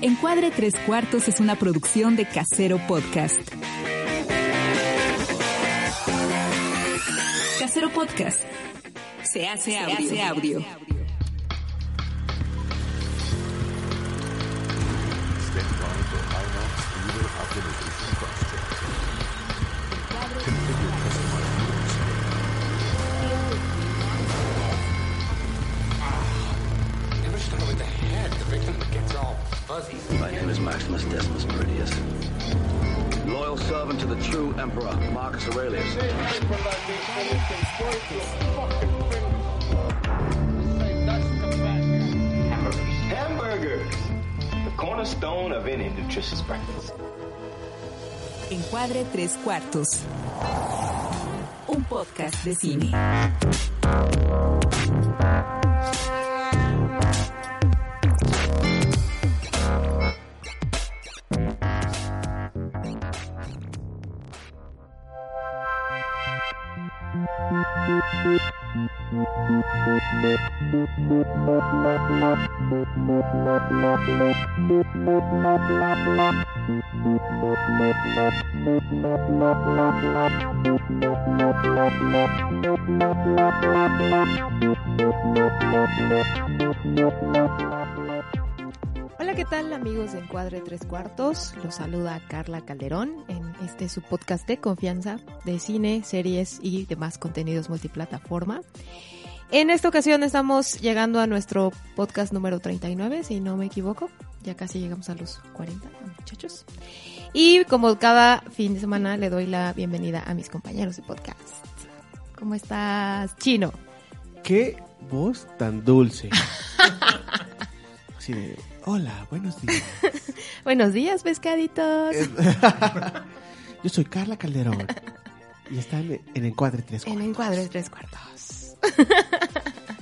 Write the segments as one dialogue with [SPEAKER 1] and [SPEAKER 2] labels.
[SPEAKER 1] Encuadre Tres Cuartos es una producción de Casero Podcast. Casero Podcast. Se hace audio. Se hace audio. Tres Cuartos. Un podcast de cine.
[SPEAKER 2] Hola, ¿qué tal amigos de Encuadre Tres Cuartos? Los saluda Carla Calderón en este su podcast de confianza de cine, series y demás contenidos multiplataforma. En esta ocasión estamos llegando a nuestro podcast número 39, si no me equivoco. Ya casi llegamos a los 40, muchachos. Y como cada fin de semana le doy la bienvenida a mis compañeros de podcast. ¿Cómo estás, Chino?
[SPEAKER 3] Qué voz tan dulce. Así de, hola, buenos días.
[SPEAKER 2] Buenos días, pescaditos.
[SPEAKER 3] Yo soy Carla Calderón y están en Encuadre Tres
[SPEAKER 2] En
[SPEAKER 3] Cuartos.
[SPEAKER 2] Encuadre Tres Cuartos.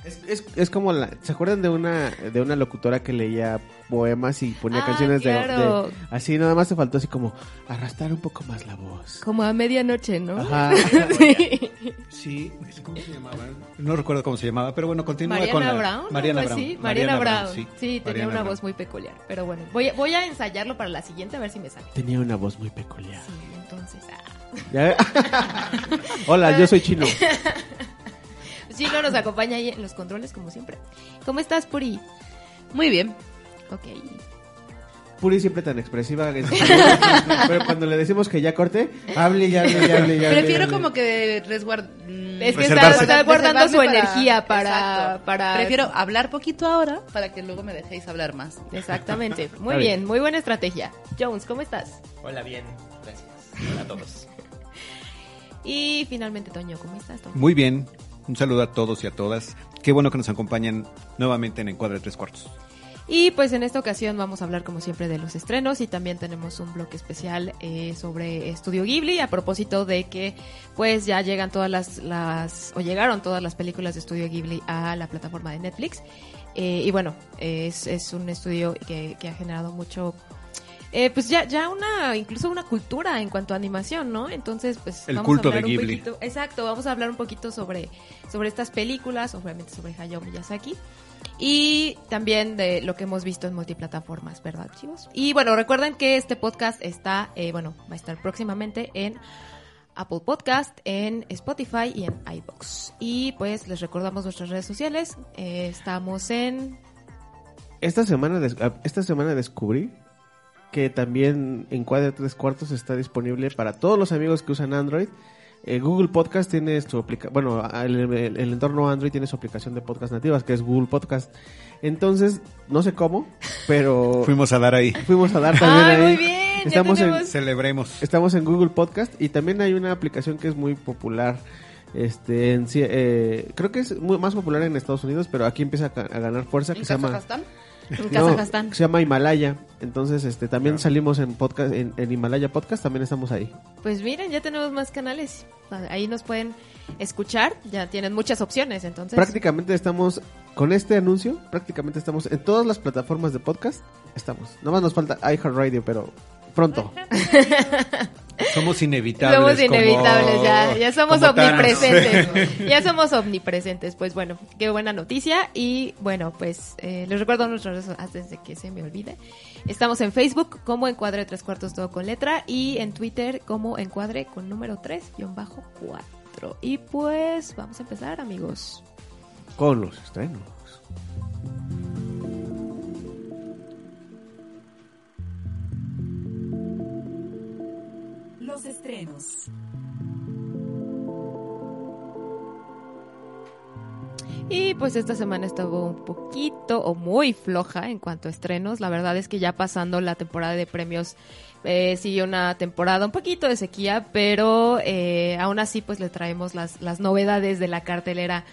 [SPEAKER 3] Es, es, es como la, ¿se acuerdan de una de una locutora que leía poemas y ponía
[SPEAKER 2] Ah,
[SPEAKER 3] canciones de-
[SPEAKER 2] claro.
[SPEAKER 3] de, así nada más te faltó así como arrastrar un poco más la voz.
[SPEAKER 2] Como a medianoche, ¿no?
[SPEAKER 3] Ajá.
[SPEAKER 2] Sí.
[SPEAKER 4] Sí, ¿cómo se llamaba? No recuerdo cómo se llamaba, pero bueno, continúa
[SPEAKER 2] Mariana
[SPEAKER 4] con la...
[SPEAKER 2] Brown.
[SPEAKER 4] Mariana Brown.
[SPEAKER 2] así. Mariana, Brown. Sí, tenía
[SPEAKER 4] Mariana
[SPEAKER 2] una
[SPEAKER 4] Brown.
[SPEAKER 2] voz muy peculiar. Pero bueno, voy a, voy a ensayarlo para la siguiente a ver si me sale.
[SPEAKER 3] Tenía una voz muy peculiar.
[SPEAKER 2] Sí, entonces. ah.
[SPEAKER 3] ¿Ya? Hola, yo soy chino.
[SPEAKER 2] Chino nos acompaña ahí en los controles, como siempre. ¿Cómo estás, Puri?
[SPEAKER 5] Muy bien.
[SPEAKER 2] Ok.
[SPEAKER 3] Puri siempre tan expresiva. es- Pero cuando le decimos que ya corte, hable y hable y hable y hable.
[SPEAKER 5] Prefiero
[SPEAKER 3] hable.
[SPEAKER 5] como que resguard... mm,
[SPEAKER 2] Es que está, está guardando su energía para, para...
[SPEAKER 5] Prefiero hablar poquito ahora para que luego me dejéis hablar más.
[SPEAKER 2] Exactamente. Muy bien,
[SPEAKER 3] bien.
[SPEAKER 2] muy buena estrategia. Jones, ¿cómo estás?
[SPEAKER 6] Hola, bien, gracias. Hola a todos.
[SPEAKER 2] Y finalmente, Toño, ¿cómo estás, Toño?
[SPEAKER 4] Muy bien. Un saludo a todos y a todas. Qué bueno que nos acompañan nuevamente en Encuadre Tres Cuartos.
[SPEAKER 2] Y pues en esta ocasión vamos a hablar como siempre de los estrenos y también tenemos un bloque especial eh, sobre Estudio Ghibli a propósito de que pues ya llegan todas las, las o llegaron todas las películas de Estudio Ghibli a la plataforma de Netflix Eh, y bueno es, es un estudio que, que ha generado mucho eh, pues ya ya una incluso una cultura en cuanto a animación no entonces pues
[SPEAKER 4] El
[SPEAKER 2] vamos
[SPEAKER 4] culto
[SPEAKER 2] a hablar
[SPEAKER 4] de
[SPEAKER 2] un
[SPEAKER 4] Ghibli.
[SPEAKER 2] poquito exacto vamos a hablar un poquito sobre sobre estas películas obviamente sobre Hayao Miyazaki y también de lo que hemos visto en multiplataformas, ¿verdad, chicos? Y bueno, recuerden que este podcast está, eh, bueno, va a estar próximamente en Apple Podcast, en Spotify y en iBox. Y pues les recordamos nuestras redes sociales. Eh, estamos en
[SPEAKER 3] Esta semana, ah, esta semana descubrí que también Encuadre Tres Cuartos está disponible para todos los amigos que usan Android. Eh, Google Podcast tiene su aplicación, bueno, el, el- el entorno Android tiene su aplicación de podcast nativas, que es Google Podcast. Entonces, no sé cómo, pero
[SPEAKER 4] Fuimos a dar ahí.
[SPEAKER 3] fuimos a dar también
[SPEAKER 2] ¡Ay,
[SPEAKER 3] ahí.
[SPEAKER 2] muy bien!
[SPEAKER 3] Estamos en,
[SPEAKER 4] Celebremos.
[SPEAKER 3] estamos en Google Podcast y también hay una aplicación que es muy popular. Este, en eh, creo que es muy, más popular en Estados Unidos, pero aquí empieza a, ganar fuerza, que
[SPEAKER 5] ¿En
[SPEAKER 3] se llama...
[SPEAKER 5] Kazajstán?
[SPEAKER 2] En
[SPEAKER 3] No,
[SPEAKER 2] Kazajstán.
[SPEAKER 3] se llama Himalaya. Entonces, este, también salimos en podcast, en, en Himalaya Podcast, también estamos ahí.
[SPEAKER 2] Pues miren, ya tenemos más canales. Ahí nos pueden escuchar. Ya tienen muchas opciones, entonces.
[SPEAKER 3] Prácticamente estamos, con este anuncio, prácticamente estamos en todas las plataformas de podcast. Estamos. Nomás nos falta iHeartRadio, pero pronto.
[SPEAKER 4] Somos inevitables.
[SPEAKER 2] Somos
[SPEAKER 4] como-
[SPEAKER 2] inevitables, ya, ya somos
[SPEAKER 4] Thanos.
[SPEAKER 2] omnipresentes. ya somos omnipresentes. Pues bueno, qué buena noticia. Y bueno, pues eh, les recuerdo nuestros redes antes de que se me olvide. Estamos en Facebook como Encuadre Tres Cuartos Todo con Letra y en Twitter como Encuadre con número 3-4. Y pues vamos a empezar, amigos.
[SPEAKER 3] Con los estrenos.
[SPEAKER 1] Estrenos.
[SPEAKER 2] Y pues esta semana estuvo un poquito o muy floja en cuanto a estrenos. La verdad es que ya pasando la temporada de premios eh, siguió una temporada un poquito de sequía, pero eh, aún así pues le traemos las, las novedades de la cartelera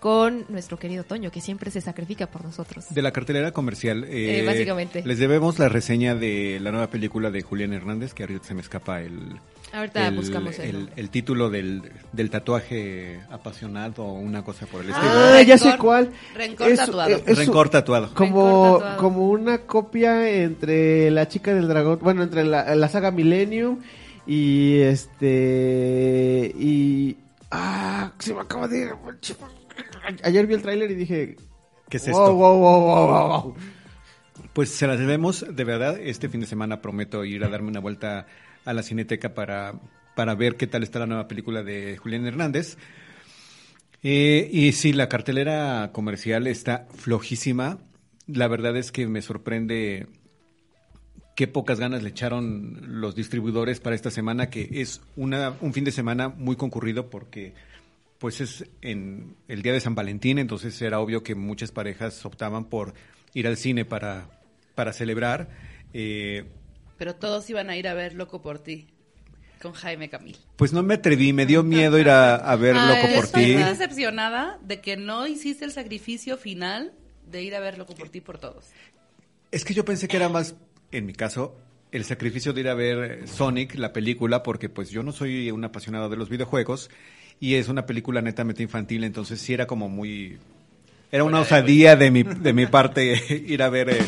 [SPEAKER 2] con nuestro querido Toño, que siempre se sacrifica por nosotros.
[SPEAKER 4] De la cartelera comercial.
[SPEAKER 2] Eh, básicamente.
[SPEAKER 4] Les debemos la reseña de la nueva película de Julián Hernández, que ahorita se me escapa el,
[SPEAKER 2] Ahorita
[SPEAKER 4] el,
[SPEAKER 2] buscamos el,
[SPEAKER 4] el,
[SPEAKER 2] nombre.
[SPEAKER 4] el título del, del tatuaje apasionado o una cosa por el estilo.
[SPEAKER 3] Ah, ya sé
[SPEAKER 5] Rencor-
[SPEAKER 3] cuál.
[SPEAKER 5] rencor
[SPEAKER 3] Es-
[SPEAKER 5] tatuado.
[SPEAKER 3] eh, es
[SPEAKER 4] Rencor tatuado.
[SPEAKER 3] como,
[SPEAKER 2] Rencor tatuado.
[SPEAKER 3] como una copia entre la chica del dragón, bueno, entre la, la saga Millennium y este y ah, se me acaba de ayer vi el tráiler y dije
[SPEAKER 4] ¿Qué es esto?
[SPEAKER 3] wow, wow, wow, wow, wow.
[SPEAKER 4] Pues se las debemos, de verdad. Este fin de semana prometo ir a darme una vuelta a la cineteca para, para ver qué tal está la nueva película de Julián Hernández. Eh, y sí, la cartelera comercial está flojísima. La verdad es que me sorprende qué pocas ganas le echaron los distribuidores para esta semana, que es una, un fin de semana muy concurrido porque pues es en el día de San Valentín, entonces era obvio que muchas parejas optaban por ir al cine para, para celebrar. Eh,
[SPEAKER 5] Pero todos iban a ir a ver Loco por ti con Jaime Camil.
[SPEAKER 4] pues no me atreví, me dio miedo ir a, a ver
[SPEAKER 2] Ay,
[SPEAKER 4] Loco por
[SPEAKER 5] estoy
[SPEAKER 4] ti.
[SPEAKER 5] muy decepcionada de que no hiciste el sacrificio final de ir a ver Loco por ti por todos.
[SPEAKER 4] Es que yo pensé que era más, en mi caso, el sacrificio de ir a ver Sonic, la película, porque pues yo no soy un apasionado de los videojuegos y es una película netamente infantil, entonces sí era como muy... Era una osadía de mi, de mi parte ir a ver eh,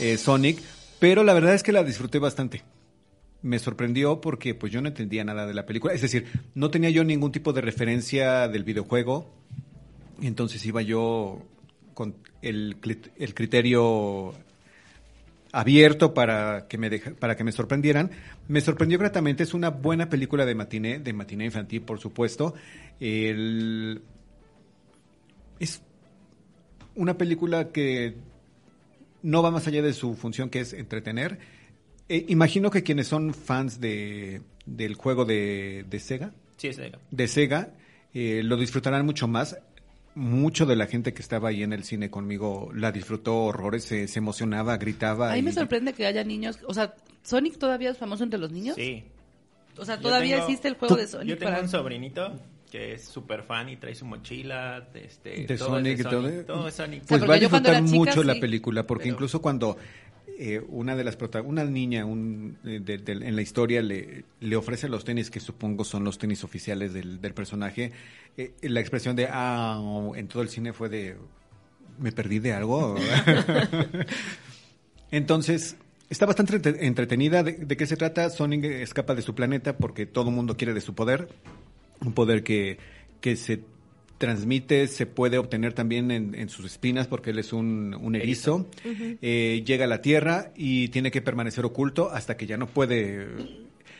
[SPEAKER 4] eh, Sonic, pero la verdad es que la disfruté bastante. Me sorprendió porque pues yo no entendía nada de la película, es decir, no tenía yo ningún tipo de referencia del videojuego, entonces iba yo con el, el criterio abierto para que me deja- para que me sorprendieran. Me sorprendió gratamente, es una buena película de matiné, de matiné infantil, por supuesto. El- es una película que no va más allá de su función que es entretener. Eh, imagino que quienes son fans de, del juego de, de Sega,
[SPEAKER 6] Sí, negro.
[SPEAKER 4] de Sega, eh, lo disfrutarán mucho más. Mucho de la gente que estaba ahí en el cine conmigo la disfrutó horrores, se, se emocionaba, gritaba.
[SPEAKER 5] A mí me sorprende que haya niños, o sea, Sonic todavía es famoso entre los niños.
[SPEAKER 6] Sí.
[SPEAKER 5] O sea, todavía
[SPEAKER 6] tengo-
[SPEAKER 5] existe el juego de Sonic
[SPEAKER 6] Yo tengo
[SPEAKER 5] para-
[SPEAKER 6] un sobrinito que es súper fan y trae su mochila de, este,
[SPEAKER 4] de
[SPEAKER 6] todo
[SPEAKER 4] Sonic
[SPEAKER 6] es de
[SPEAKER 4] todo.
[SPEAKER 6] Sonic, todo es Sonic.
[SPEAKER 4] Pues va a disfrutar
[SPEAKER 5] chica,
[SPEAKER 4] mucho la película, porque
[SPEAKER 6] Pero-
[SPEAKER 4] incluso cuando eh, una de las una niña un, eh, de- en la historia le, le ofrece los tenis que supongo son los tenis oficiales del, personaje, eh, la expresión de ah en todo el cine fue de me perdí de algo. Entonces, está bastante entre- entretenida. ¿De, de qué se trata? Sonic escapa de su planeta porque todo el mundo quiere de su poder. Un poder que, que se transmite, se puede obtener también en, en sus espinas porque él es un, un erizo. Eh, llega a la Tierra y tiene que permanecer oculto hasta que ya no puede...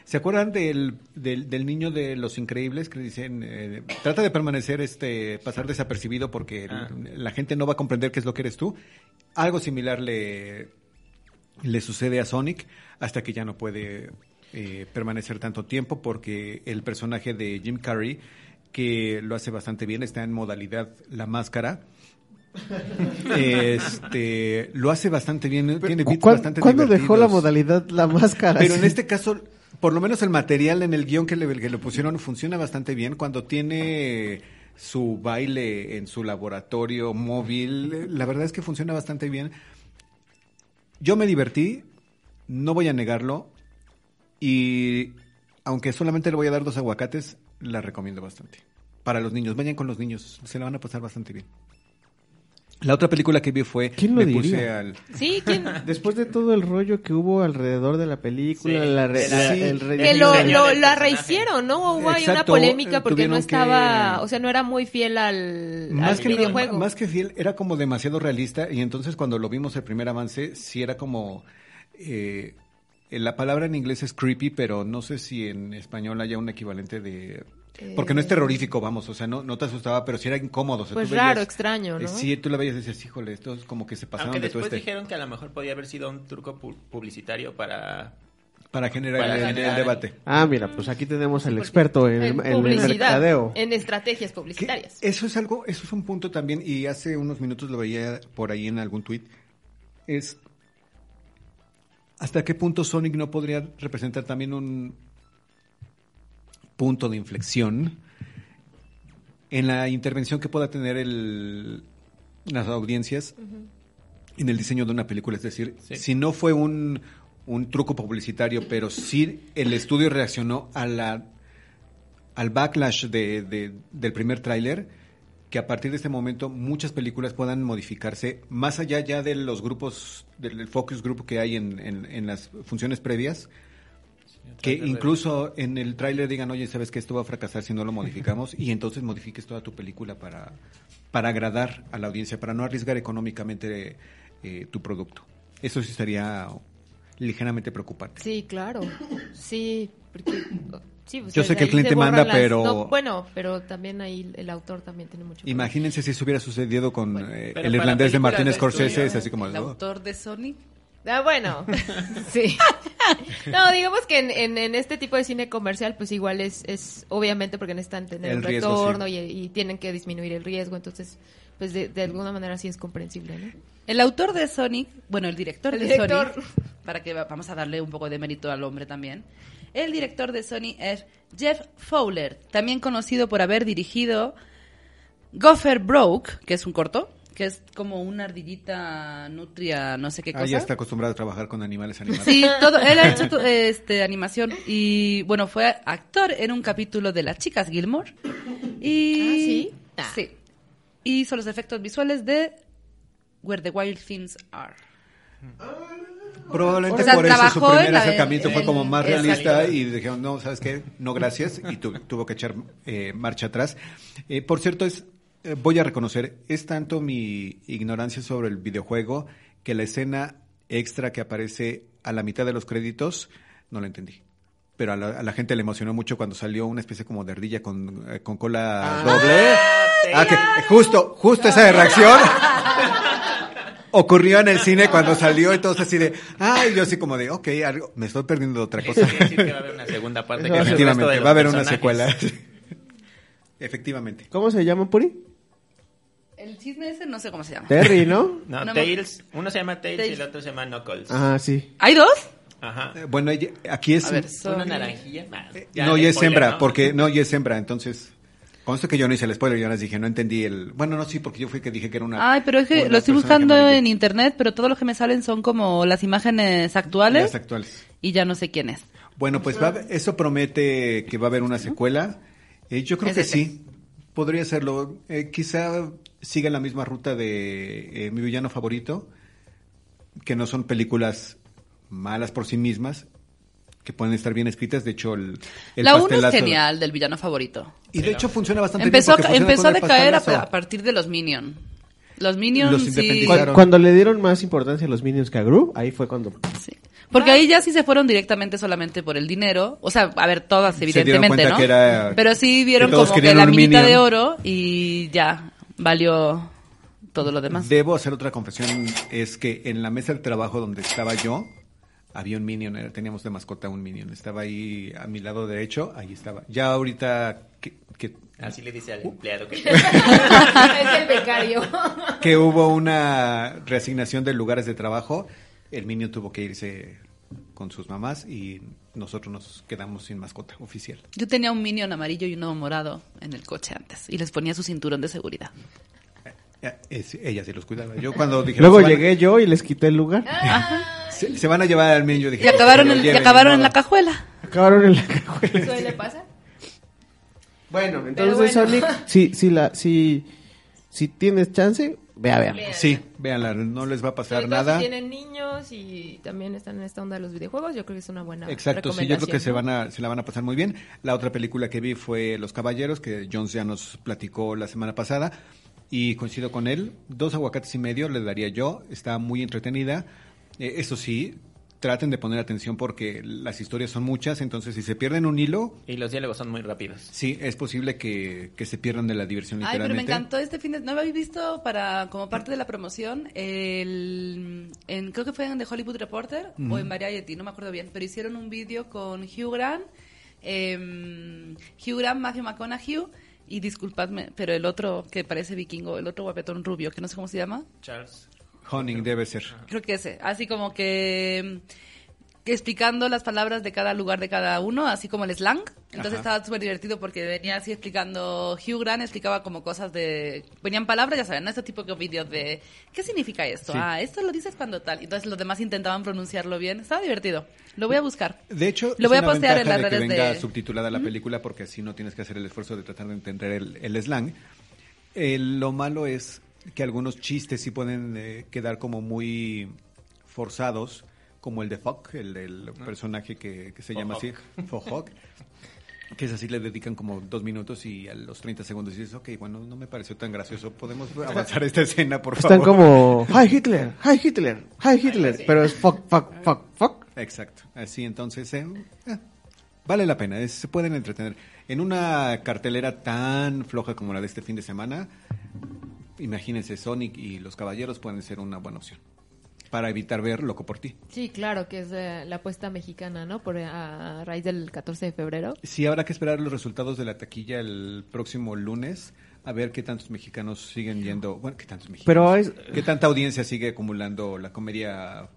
[SPEAKER 4] ¿Se acuerdan del, del, del niño de Los Increíbles que dicen, eh, trata de permanecer, este, pasar desapercibido porque
[SPEAKER 6] Ah.
[SPEAKER 4] la gente no va a comprender qué es lo que eres tú? Algo similar le, le sucede a Sonic hasta que ya no puede eh, permanecer tanto tiempo porque el personaje de Jim Carrey, que lo hace bastante bien, está en modalidad la máscara. este lo hace bastante bien, tiene beats
[SPEAKER 3] ¿Cuán-
[SPEAKER 4] bastante
[SPEAKER 3] ¿Cuándo dejó la modalidad la máscara?
[SPEAKER 4] Pero en este caso, por lo menos el material en el guion que le, que le pusieron funciona bastante bien. Cuando tiene su baile en su laboratorio móvil, la verdad es que funciona bastante bien. Yo me divertí, no voy a negarlo, y aunque solamente le voy a dar dos aguacates, la recomiendo bastante. Para los niños, vayan con los niños, se la van a pasar bastante bien. La otra película que vi fue...
[SPEAKER 3] ¿Quién lo
[SPEAKER 4] me puse
[SPEAKER 3] diría?
[SPEAKER 4] al-
[SPEAKER 2] Sí, ¿quién?
[SPEAKER 3] Después de todo el rollo que hubo alrededor de la película,
[SPEAKER 6] Sí,
[SPEAKER 3] la re-
[SPEAKER 6] la- sí.
[SPEAKER 3] el
[SPEAKER 2] Que
[SPEAKER 3] rediseño
[SPEAKER 2] lo, lo, rehicieron, ¿no? Hubo ahí una
[SPEAKER 4] Exacto,
[SPEAKER 2] polémica porque no
[SPEAKER 4] tuvieron
[SPEAKER 2] estaba,
[SPEAKER 4] que-
[SPEAKER 2] o sea, no era muy fiel al,
[SPEAKER 4] Más
[SPEAKER 2] al
[SPEAKER 4] que,
[SPEAKER 2] videojuego.
[SPEAKER 4] más que fiel, era como demasiado realista y entonces cuando lo vimos el primer avance, sí era como... eh, la palabra en inglés es creepy, pero no sé si en español haya un equivalente de... Porque no es terrorífico, vamos, o sea, no, no te asustaba, pero sí era incómodo. o sea,
[SPEAKER 2] Pues
[SPEAKER 4] tú veías-
[SPEAKER 2] raro, extraño, ¿no?
[SPEAKER 4] eh, Sí, tú la veías y decías, híjole, esto es como que se pasaron
[SPEAKER 6] Aunque
[SPEAKER 4] de todo
[SPEAKER 6] después
[SPEAKER 4] este...
[SPEAKER 6] dijeron que a lo mejor podía haber sido un truco pu- publicitario para...
[SPEAKER 4] Para generar
[SPEAKER 6] Para
[SPEAKER 4] el, el
[SPEAKER 6] generar-
[SPEAKER 4] debate.
[SPEAKER 3] Ah, mira, pues aquí tenemos al experto en,
[SPEAKER 2] en
[SPEAKER 3] el- en el
[SPEAKER 2] publicidad,
[SPEAKER 3] mercadeo.
[SPEAKER 2] en estrategias publicitarias.
[SPEAKER 4] Eso es algo, eso es un punto también, y hace unos minutos lo veía por ahí en algún tuit, es hasta qué punto Sonic no podría representar también un punto de inflexión en la intervención que pueda tener el, las audiencias en el diseño de una película. Es decir,
[SPEAKER 6] Sí.
[SPEAKER 4] si no fue un, un truco publicitario, pero sí el estudio reaccionó a la al backlash de, de- del primer tráiler, que a partir de este momento muchas películas puedan modificarse más allá ya de los grupos, del focus group que hay en, en- en las funciones previas, que incluso en el tráiler digan, oye, sabes que esto va a fracasar si no lo modificamos, y entonces modifiques toda tu película para, para agradar a la audiencia, para no arriesgar económicamente eh, tu producto. Eso sí sería ligeramente preocupante.
[SPEAKER 2] Sí, claro. Sí, porque... sí, pues,
[SPEAKER 4] Yo sé que el cliente manda, pero-
[SPEAKER 2] no, bueno, pero también ahí el autor también tiene mucho...
[SPEAKER 4] Imagínense si eso hubiera sucedido con eh, el irlandés de
[SPEAKER 6] de
[SPEAKER 4] Scorsese, es así como...
[SPEAKER 5] El
[SPEAKER 4] "Oh".
[SPEAKER 5] autor de Sonic.
[SPEAKER 2] Ah, bueno, sí. No, digamos que en, en, en este tipo de cine comercial, pues igual es, es obviamente porque necesitan tener
[SPEAKER 4] El
[SPEAKER 2] un
[SPEAKER 4] riesgo,
[SPEAKER 2] retorno
[SPEAKER 4] sí.
[SPEAKER 2] y, y tienen que disminuir el riesgo, entonces, pues de, de alguna manera sí es comprensible, ¿no?
[SPEAKER 5] El autor de Sonic, bueno, el director
[SPEAKER 2] El
[SPEAKER 5] de
[SPEAKER 2] director.
[SPEAKER 5] Sonic, para que va- vamos a darle un poco de mérito al hombre también. El director de Sonic es Jeff Fowler, también conocido por haber dirigido Gopher Broke, que es un corto, que es como una ardillita nutria, no sé qué
[SPEAKER 4] Ah,
[SPEAKER 5] cosa.
[SPEAKER 4] ya está acostumbrado a trabajar con animales animados.
[SPEAKER 5] Sí, todo, él ha hecho tu- este, animación y bueno, fue actor en un capítulo de Las Chicas Gilmore. Y,
[SPEAKER 2] Ah, ¿sí? Ah.
[SPEAKER 5] Sí. Y hizo los efectos visuales de Where the Wild Things Are.
[SPEAKER 4] Probablemente
[SPEAKER 5] O sea,
[SPEAKER 4] por eso su primer
[SPEAKER 5] en
[SPEAKER 4] acercamiento fue como más realista y dijeron, no, ¿sabes qué? No, gracias. Y tu- tuvo que echar eh, marcha atrás. Eh, por cierto, es eh, voy a reconocer, es tanto mi ignorancia sobre el videojuego que la escena extra que aparece a la mitad de los créditos no la entendí. Pero a la, a la gente le emocionó mucho cuando salió una especie como de ardilla con, eh, con cola doble. Ah, que justo, justo esa reacción ocurrió en el cine cuando salió y todos así de, ay, yo así como de, ok, algo- me estoy perdiendo de otra cosa.
[SPEAKER 6] que va a haber una segunda parte. Que
[SPEAKER 4] Efectivamente, va a haber una secuela. Efectivamente.
[SPEAKER 3] ¿Cómo se llama, Puri?
[SPEAKER 5] El chisme ese no sé cómo se llama.
[SPEAKER 3] Terry, ¿no?
[SPEAKER 6] No,
[SPEAKER 5] No,
[SPEAKER 6] Tails. Uno se llama Tails, y el otro se llama Knuckles.
[SPEAKER 3] Ah, sí.
[SPEAKER 5] ¿Hay dos?
[SPEAKER 6] Ajá.
[SPEAKER 4] Eh, Bueno, aquí es...
[SPEAKER 5] A ver,
[SPEAKER 6] Una
[SPEAKER 5] Sonic.
[SPEAKER 6] naranjilla. Ya,
[SPEAKER 4] no, y es
[SPEAKER 6] spoiler,
[SPEAKER 4] hembra,
[SPEAKER 6] ¿no?
[SPEAKER 4] porque no, y es hembra, entonces... Consta que yo no hice el spoiler, yo les dije, no entendí el... Bueno, no, sí, porque yo fui que dije que era una...
[SPEAKER 5] Ay, pero es que lo estoy buscando en internet, pero todo lo que me salen son como las imágenes actuales
[SPEAKER 4] Las actuales.
[SPEAKER 5] y ya no sé quién es.
[SPEAKER 4] Bueno, pues va eso promete que va a haber una secuela. Eh, yo creo
[SPEAKER 5] Es
[SPEAKER 4] que sí, podría serlo. Eh, quizá siga la misma ruta de eh, mi villano favorito, que no son películas malas por sí mismas, que pueden estar bien escritas. De hecho, el, el
[SPEAKER 5] la 1 es genial del villano favorito.
[SPEAKER 4] Y de hecho funciona bastante
[SPEAKER 5] Empezó,
[SPEAKER 4] bien. funciona
[SPEAKER 5] empezó a decaer a, a partir de los Minions. Los Minions
[SPEAKER 4] Los
[SPEAKER 5] sí.
[SPEAKER 3] Cuando le dieron más importancia a los Minions que a Gru, ahí fue cuando...
[SPEAKER 5] sí. Porque ahí ya sí se fueron directamente solamente por el dinero. O sea, a ver, todas evidentemente, ¿no?
[SPEAKER 4] que era-
[SPEAKER 5] Pero sí vieron
[SPEAKER 4] que
[SPEAKER 5] como que la minita
[SPEAKER 4] Minion.
[SPEAKER 5] de oro y ya valió todo lo demás.
[SPEAKER 4] Debo hacer otra confesión, es que en la mesa de trabajo donde estaba yo, había un Minion, era- teníamos de mascota un Minion, estaba ahí a mi lado derecho, ahí estaba. Ya ahorita que, que,
[SPEAKER 6] Así le dice
[SPEAKER 4] Uh.
[SPEAKER 6] al empleado que...
[SPEAKER 2] es el becario.
[SPEAKER 4] que hubo una reasignación de lugares de trabajo, el Minion tuvo que irse con sus mamás y nosotros nos quedamos sin mascota oficial.
[SPEAKER 5] Yo tenía un Minion amarillo y uno morado en el coche antes y les ponía su cinturón de seguridad.
[SPEAKER 4] Eh, es- ella sí los cuidaba. Yo cuando dije...
[SPEAKER 3] Luego llegué yo y les quité el lugar.
[SPEAKER 4] Se, se van a llevar al yo dije...
[SPEAKER 5] Y acabaron,
[SPEAKER 4] "Que lo
[SPEAKER 5] en, y acabaron en la
[SPEAKER 4] modo".
[SPEAKER 5] cajuela.
[SPEAKER 3] Acabaron en la cajuela.
[SPEAKER 2] ¿Suele pasar?
[SPEAKER 3] Bueno,
[SPEAKER 2] Pero
[SPEAKER 3] entonces
[SPEAKER 2] bueno.
[SPEAKER 3] Sonic, si, si, la, si, si tienes chance, Vea, vea.
[SPEAKER 4] Sí, véanla, no les va a pasar nada.
[SPEAKER 2] Si tienen niños y también están en esta onda de los videojuegos, yo creo que es una buena
[SPEAKER 4] Exacto, sí, yo creo que se van a, se la van a pasar muy bien. La otra película que vi fue Los Caballeros, que Jones ya nos platicó la semana pasada, y coincido con él. Dos aguacates y medio le daría yo, está muy entretenida. Eh, eso sí, traten de poner atención porque las historias son muchas, entonces si se pierden un hilo,
[SPEAKER 6] Y los diálogos son muy rápidos.
[SPEAKER 4] sí, es posible que, que se pierdan de la diversión
[SPEAKER 5] Ay, pero me encantó este fin de... ¿No habéis visto para como parte de la promoción? El, en, creo que fue en The Hollywood Reporter o en Variety, no me acuerdo bien, pero hicieron un vídeo con Hugh Grant, em, Hugh Grant, Matthew McConaughey y disculpadme, pero el otro que parece vikingo, el otro guapetón rubio, que no sé cómo se llama.
[SPEAKER 6] Charles.
[SPEAKER 4] Honing debe ser.
[SPEAKER 5] Creo que ese. Así como que, que explicando las palabras de cada lugar de cada uno, así como el slang. Entonces
[SPEAKER 4] Ajá.
[SPEAKER 5] estaba súper divertido porque venía así explicando, Hugh Grant explicaba como cosas de... Venían palabras, ya saben, ¿no? Este tipo de vídeos de... ¿Qué significa esto?
[SPEAKER 4] Sí.
[SPEAKER 5] Ah, esto lo dices cuando tal. Entonces los demás intentaban pronunciarlo bien. Estaba divertido. Lo voy a buscar.
[SPEAKER 4] De hecho,
[SPEAKER 5] Lo voy a postear en las
[SPEAKER 4] de que
[SPEAKER 5] redes
[SPEAKER 4] venga
[SPEAKER 5] de-
[SPEAKER 4] subtitulada la película porque así no tienes que hacer el esfuerzo de tratar de entender el, el slang. Eh, lo malo es que algunos chistes sí pueden eh, quedar como muy forzados, como el de Fuck, el del personaje que, que se llama así, Fohawk, que es así, le dedican como dos minutos y a los 30 segundos dices, ok, bueno, no me pareció tan gracioso, podemos avanzar esta escena, por
[SPEAKER 3] Están
[SPEAKER 4] favor.
[SPEAKER 3] como, hi Hitler, hi Hitler, hi Hitler, pero es fuck, fuck, fuck, fuck.
[SPEAKER 4] Exacto, así entonces eh, eh, vale la pena, es- se pueden entretener. En una cartelera tan floja como la de este fin de semana, imagínense, Sonic y los Caballeros pueden ser una buena opción para evitar ver Loco por ti.
[SPEAKER 2] Sí, claro, que es eh, la apuesta mexicana, ¿no? Por a raíz del 14 de febrero.
[SPEAKER 4] Sí, habrá que esperar los resultados de la taquilla el próximo lunes, a ver qué tantos mexicanos siguen yendo, bueno, qué tantos mexicanos,
[SPEAKER 3] Pero es,
[SPEAKER 4] qué tanta audiencia sigue acumulando la comedia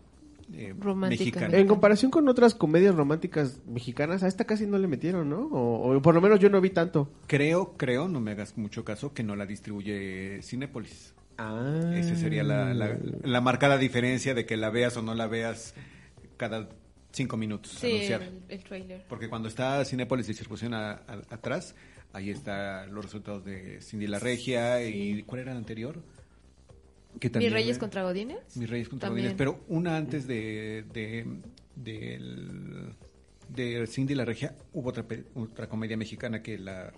[SPEAKER 4] eh, mexicana.
[SPEAKER 3] en comparación con otras comedias románticas mexicanas, a esta casi no le metieron, ¿no? O, o por lo menos yo no vi tanto.
[SPEAKER 4] Creo, creo, no me hagas mucho caso, que no la distribuye Cinépolis.
[SPEAKER 3] Ah.
[SPEAKER 4] Esa sería la, la, la marcada diferencia de que la veas o no la veas cada cinco minutos
[SPEAKER 2] Sí,
[SPEAKER 4] anunciar.
[SPEAKER 2] el, el trailer.
[SPEAKER 4] Porque cuando está Cinépolis distribución a- a- atrás, ahí están los resultados de Cindy la Regia y ¿cuál era el anterior? Que
[SPEAKER 2] ¿Mi
[SPEAKER 4] también-
[SPEAKER 2] Reyes contra Godines?
[SPEAKER 4] Mis Reyes contra
[SPEAKER 2] También.
[SPEAKER 4] Godines, pero una antes de de, de Cindy la Regia hubo otra pe- otra comedia mexicana que la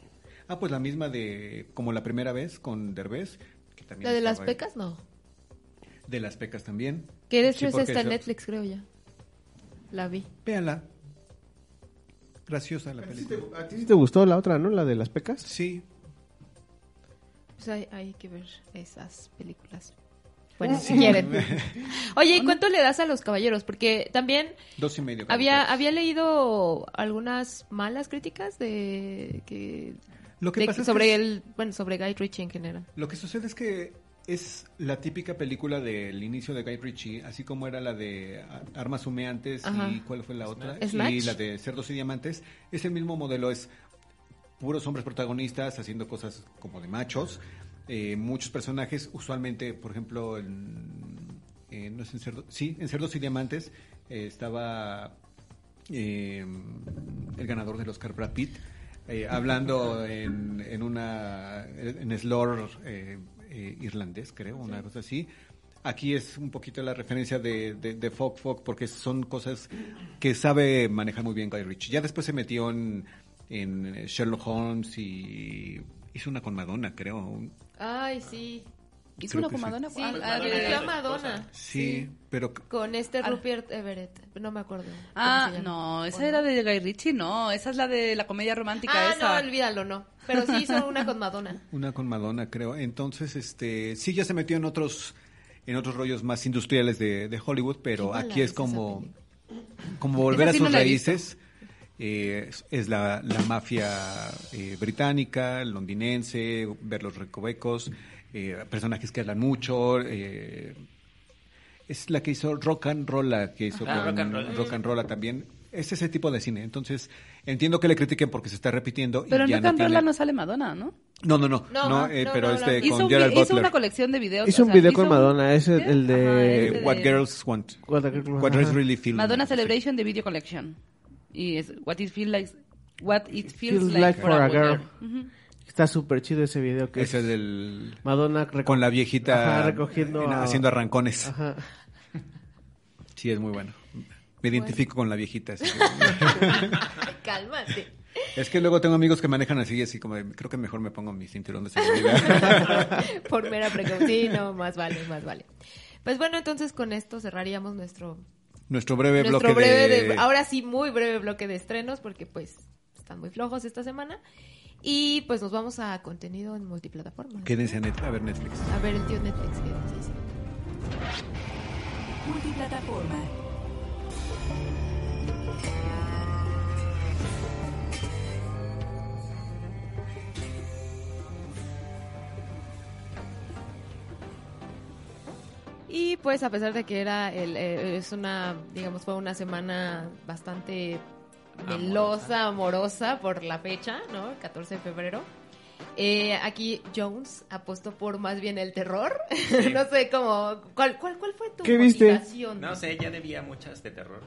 [SPEAKER 4] ah pues la misma de como la primera vez con Derbez que también
[SPEAKER 2] ¿La de las
[SPEAKER 4] ahí.
[SPEAKER 2] pecas? No.
[SPEAKER 4] de las pecas también
[SPEAKER 2] Que de
[SPEAKER 4] Sí,
[SPEAKER 2] hecho es
[SPEAKER 4] porque
[SPEAKER 2] esta en
[SPEAKER 4] eso-
[SPEAKER 2] Netflix, creo ya. La vi.
[SPEAKER 4] véanla graciosa la película
[SPEAKER 3] ¿A ti sí te gustó la otra, no? La de las pecas.
[SPEAKER 4] sí
[SPEAKER 2] Pues hay, hay que ver esas películas. Bueno, si quieren. Oye, ¿y cuánto le das a los caballeros? Porque también
[SPEAKER 4] dos y medio
[SPEAKER 2] había había leído algunas malas críticas de que
[SPEAKER 4] lo que
[SPEAKER 2] de-
[SPEAKER 4] pasa es
[SPEAKER 2] sobre
[SPEAKER 4] que es-
[SPEAKER 2] el bueno sobre Guy Ritchie en general.
[SPEAKER 4] Lo que sucede es que es la típica película del inicio de Guy Ritchie, así como era la de Armas Humeantes
[SPEAKER 2] Ajá.
[SPEAKER 4] y cuál fue la otra,
[SPEAKER 2] Snatch.
[SPEAKER 4] y la de Cerdos y Diamantes. Es el mismo modelo, es puros hombres protagonistas haciendo cosas como de machos, eh, muchos personajes, usualmente, por ejemplo, en, en- no sé, en Cerdo- sí, en Cerdos y Diamantes eh, estaba eh, el ganador del Oscar Brad Pitt eh, hablando en, en una en slur eh, eh, irlandés creo una cosa así. Aquí es un poquito la referencia de, de, de Folk Folk porque son cosas que sabe manejar muy bien Guy Ritchie. Ya después se metió en, en Sherlock Holmes y hizo una con Madonna creo un-
[SPEAKER 2] Ay, sí.
[SPEAKER 5] ¿Hizo
[SPEAKER 4] Creo
[SPEAKER 5] una con. Madonna?
[SPEAKER 2] Sí,
[SPEAKER 5] Ah,
[SPEAKER 6] Madonna
[SPEAKER 2] a
[SPEAKER 4] sí, pero
[SPEAKER 2] Con este
[SPEAKER 5] Ah.
[SPEAKER 2] Rupert Everett, no me acuerdo.
[SPEAKER 5] Ah, no, esa
[SPEAKER 2] ¿O
[SPEAKER 5] era de Guy Ritchie, no, esa es la de la comedia romántica
[SPEAKER 2] Ah,
[SPEAKER 5] esa.
[SPEAKER 2] no, olvídalo, no. Pero sí hizo una con Madonna.
[SPEAKER 4] Una con Madonna, creo. Entonces, este, sí ya se metió en otros, en otros rollos más industriales de, de Hollywood, pero aquí es como, como volver
[SPEAKER 5] Esa
[SPEAKER 4] a
[SPEAKER 5] sí
[SPEAKER 4] sus
[SPEAKER 5] no la he visto.
[SPEAKER 4] Eh, es, es la, la mafia eh, británica, londinense, ver los recovecos, eh, personajes que hablan mucho. eh, es la que hizo Rock and Rolla, que hizo
[SPEAKER 6] Ah,
[SPEAKER 4] con
[SPEAKER 6] Rock and Rolla.
[SPEAKER 4] Rock and Rolla también. Es ese tipo de cine. Entonces, entiendo que le critiquen porque se está repitiendo. y
[SPEAKER 5] Pero en
[SPEAKER 4] ya
[SPEAKER 5] Rock
[SPEAKER 4] no
[SPEAKER 5] and
[SPEAKER 4] tiene-
[SPEAKER 5] Rolla no sale Madonna, ¿no?
[SPEAKER 4] no, no, no,
[SPEAKER 2] No,
[SPEAKER 4] no, eh,
[SPEAKER 2] no,
[SPEAKER 4] pero
[SPEAKER 2] no,
[SPEAKER 4] este
[SPEAKER 2] no.
[SPEAKER 5] Hizo,
[SPEAKER 4] con
[SPEAKER 5] un,
[SPEAKER 4] Gerald
[SPEAKER 5] vi- hizo
[SPEAKER 4] Butler.
[SPEAKER 5] una colección de videos.
[SPEAKER 3] Hizo
[SPEAKER 5] o
[SPEAKER 3] un
[SPEAKER 5] sea,
[SPEAKER 3] video con
[SPEAKER 5] hizo-
[SPEAKER 3] Madonna, es el, el
[SPEAKER 5] Ajá,
[SPEAKER 3] de...
[SPEAKER 5] de-
[SPEAKER 4] What Girls Want.
[SPEAKER 3] What,
[SPEAKER 4] What Girls Really Feel.
[SPEAKER 5] Madonna Celebration de Video Collection. Y es What It Feels Like, what it feels,
[SPEAKER 3] Feels
[SPEAKER 5] like,
[SPEAKER 3] like
[SPEAKER 5] for a girl.
[SPEAKER 3] Está súper chido ese video que
[SPEAKER 4] Ese
[SPEAKER 3] es
[SPEAKER 4] del...
[SPEAKER 3] Madonna
[SPEAKER 4] Con la viejita
[SPEAKER 3] Ajá, recogiendo
[SPEAKER 4] en-
[SPEAKER 3] a-
[SPEAKER 4] haciendo arrancones.
[SPEAKER 3] Ajá.
[SPEAKER 4] Sí, es muy bueno. Me identifico con la viejita. así.
[SPEAKER 2] Cálmate.
[SPEAKER 4] es que luego tengo amigos que manejan así, así como, de, creo que mejor me pongo mi cinturón de seguridad.
[SPEAKER 2] Por mera precaución. Sí, no, más vale, más vale. Pues bueno, entonces con esto cerraríamos nuestro,
[SPEAKER 4] Nuestro breve
[SPEAKER 2] nuestro
[SPEAKER 4] bloque
[SPEAKER 2] breve
[SPEAKER 4] de...
[SPEAKER 2] de- ahora sí muy breve bloque de estrenos porque pues están muy flojos esta semana y pues nos vamos a contenido en multiplataforma.
[SPEAKER 4] Quédense a, Net- a ver Netflix.
[SPEAKER 2] A ver el tío Netflix qué dice.
[SPEAKER 1] Multiplataforma.
[SPEAKER 2] Y pues a pesar de que era el, eh, es una, digamos, fue una semana bastante melosa, amorosa por la fecha, ¿no? El 14 de febrero. Eh, aquí Jones apostó por más bien el terror. no sé cómo. ¿Cuál, cuál, cuál fue tu
[SPEAKER 3] ¿Qué viste?
[SPEAKER 2] motivación?
[SPEAKER 6] No sé, ya debía muchas de terror.